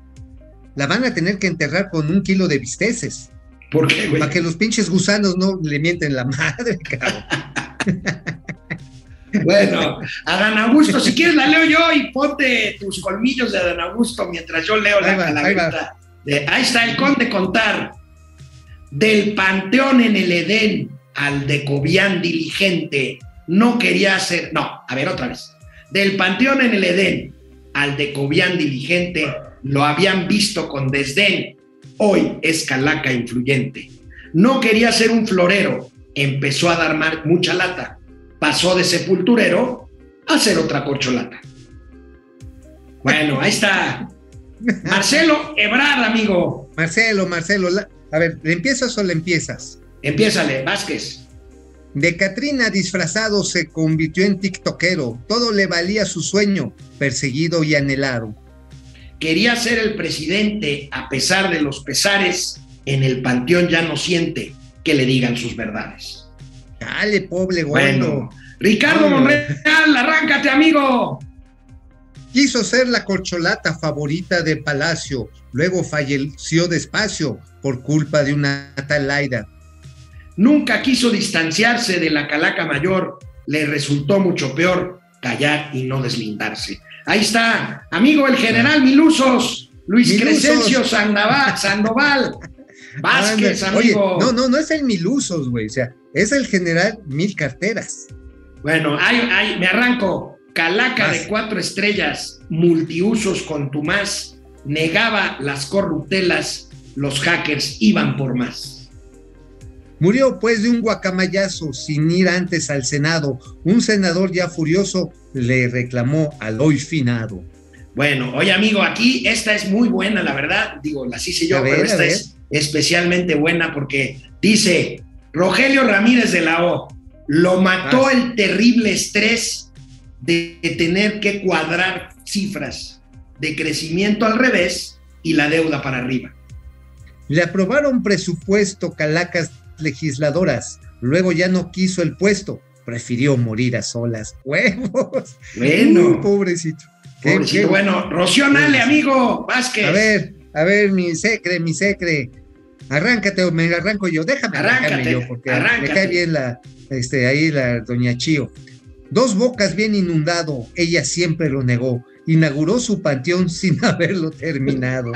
la van a tener que enterrar con un kilo de bisteces. ¿Por qué, güey? Para que los pinches gusanos no le mienten la madre, cabrón. Bueno, Adán Augusto, si quieres la leo yo y ponte tus colmillos de Adán Augusto mientras yo leo la va, ahí. De- ahí está el conde contar. Del panteón en el Edén al de Cobián diligente, no quería ser. No, a ver otra vez. Del panteón en el Edén al de Cobián diligente, lo habían visto con desdén. Hoy es calaca influyente. No quería ser un florero, empezó a dar mucha lata pasó de sepulturero a ser otra corcholata. Bueno, ahí está. Marcelo Ebrard, amigo. Marcelo, Marcelo, la- a ver, ¿le empiezas o le empiezas? Empiézale, Vázquez. De Catrina disfrazado se convirtió en tiktokero. Todo le valía su sueño, perseguido y anhelado. Quería ser el presidente a pesar de los pesares. En el panteón ya no siente que le digan sus verdades. Dale, pobre gordo. Bueno, Ricardo. Monreal, arráncate, amigo. Quiso ser la corcholata favorita de Palacio, luego falleció despacio por culpa de una tal Laida. Nunca quiso distanciarse de la calaca mayor. Le resultó mucho peor callar y no deslindarse. Ahí está, amigo el general Milusos, Luis Milusos. Crescencio Sandoval, Sandoval. Vázquez, Oye, amigo. no, no, no es el Milusos, güey, o sea, es el general Mil Carteras. Bueno, ahí, ahí, me arranco. Calaca de cuatro estrellas, multiusos con tu más, negaba las corruptelas, los hackers iban por más. Murió pues de un guacamayazo sin ir antes al Senado. Un senador ya furioso le reclamó al hoy finado. Bueno, oye amigo, aquí esta es muy buena, la verdad. Digo, la hice yo, A pero esta es especialmente buena porque dice Rogelio Ramírez de la O, lo mató Ah. el terrible estrés de tener que cuadrar cifras de crecimiento al revés y la deuda para arriba. Le aprobaron presupuesto calacas legisladoras. Luego ya no quiso el puesto. Prefirió morir a solas. ¡Huevos! Bueno, Uy, pobrecito. Qué- pobrecito. qué- bueno, Rocío Nale, amigo, Vázquez. A ver, a ver, mi secre, mi secre. Arráncate o me arranco yo. Déjame arrancarme Arráncate, yo porque arráncate. me cae bien la, este, ahí la doña Chío. Dos bocas bien inundado, ella siempre lo negó. Inauguró su panteón sin haberlo terminado.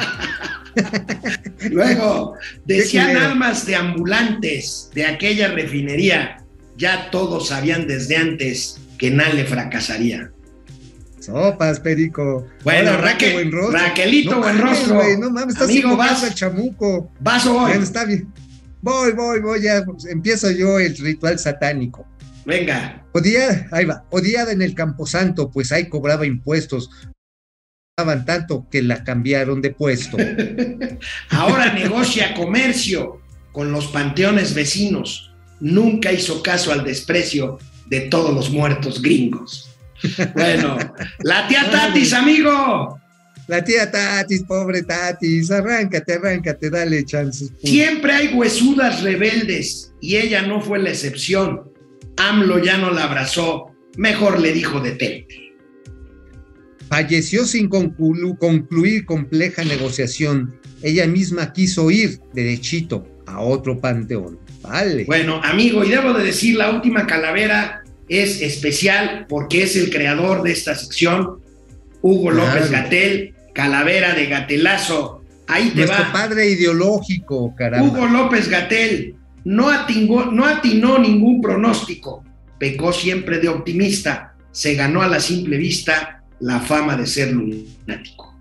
Luego, decían almas de ambulantes de aquella refinería. Ya todos sabían desde antes que Nale fracasaría. Sopas, perico. Bueno, Ahora, Raquel-. Raquelito no Buenrostro. no mames, estás Amigo, vas. chamuco. Vaso hoy. Bueno, está bien. Voy, voy, voy, ya pues, empiezo yo el ritual satánico. Venga. Odiada, ahí va, odiada en el Camposanto, pues ahí cobraba impuestos. Cobraban tanto que la cambiaron de puesto. Ahora negocia comercio con los panteones vecinos. Nunca hizo caso al desprecio de todos los muertos gringos. Bueno, la tía Tatis, amigo. La tía Tatis, pobre Tatis, arráncate, arráncate, dale chances. Siempre hay huesudas rebeldes y ella no fue la excepción. AMLO ya no la abrazó, mejor le dijo detente. Falleció sin conclu- concluir compleja negociación. Ella misma quiso ir derechito a otro panteón. Vale. Bueno, amigo, y debo de decir, la última calavera es especial porque es el creador de esta sección, Hugo López. Gatel, calavera de Gatelazo. Ahí te Nuestro va. padre ideológico, caramba. Hugo López Gatel no, atingó- no atinó ningún pronóstico, pecó siempre de optimista, se ganó a la simple vista la fama de ser lunático.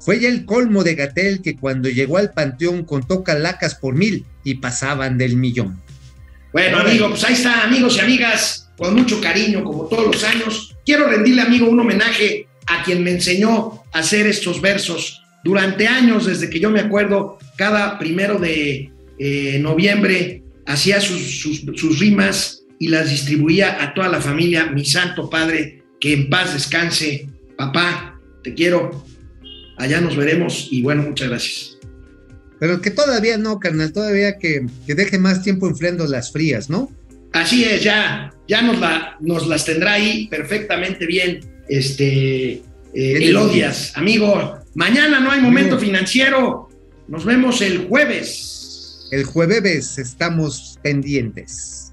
Fue ya el colmo de Gatel que cuando llegó al panteón contó calacas por mil y pasaban del millón. Bueno, amigo, pues ahí está, amigos y amigas, con mucho cariño, como todos los años. Quiero rendirle, amigo, un homenaje a quien me enseñó a hacer estos versos durante años, desde que yo me acuerdo, cada primero de eh, noviembre hacía sus, sus, sus rimas y las distribuía a toda la familia. Mi santo padre, que en paz descanse. Papá, te quiero. Allá nos veremos y bueno, muchas gracias. Pero que todavía no, carnal, todavía que, que deje más tiempo enfriando las frías, ¿no? Así es, ya, ya nos, la, nos las tendrá ahí perfectamente bien, este, eh, Elodias, amigo. Mañana no hay momento financiero. Nos vemos el jueves. El jueves estamos pendientes.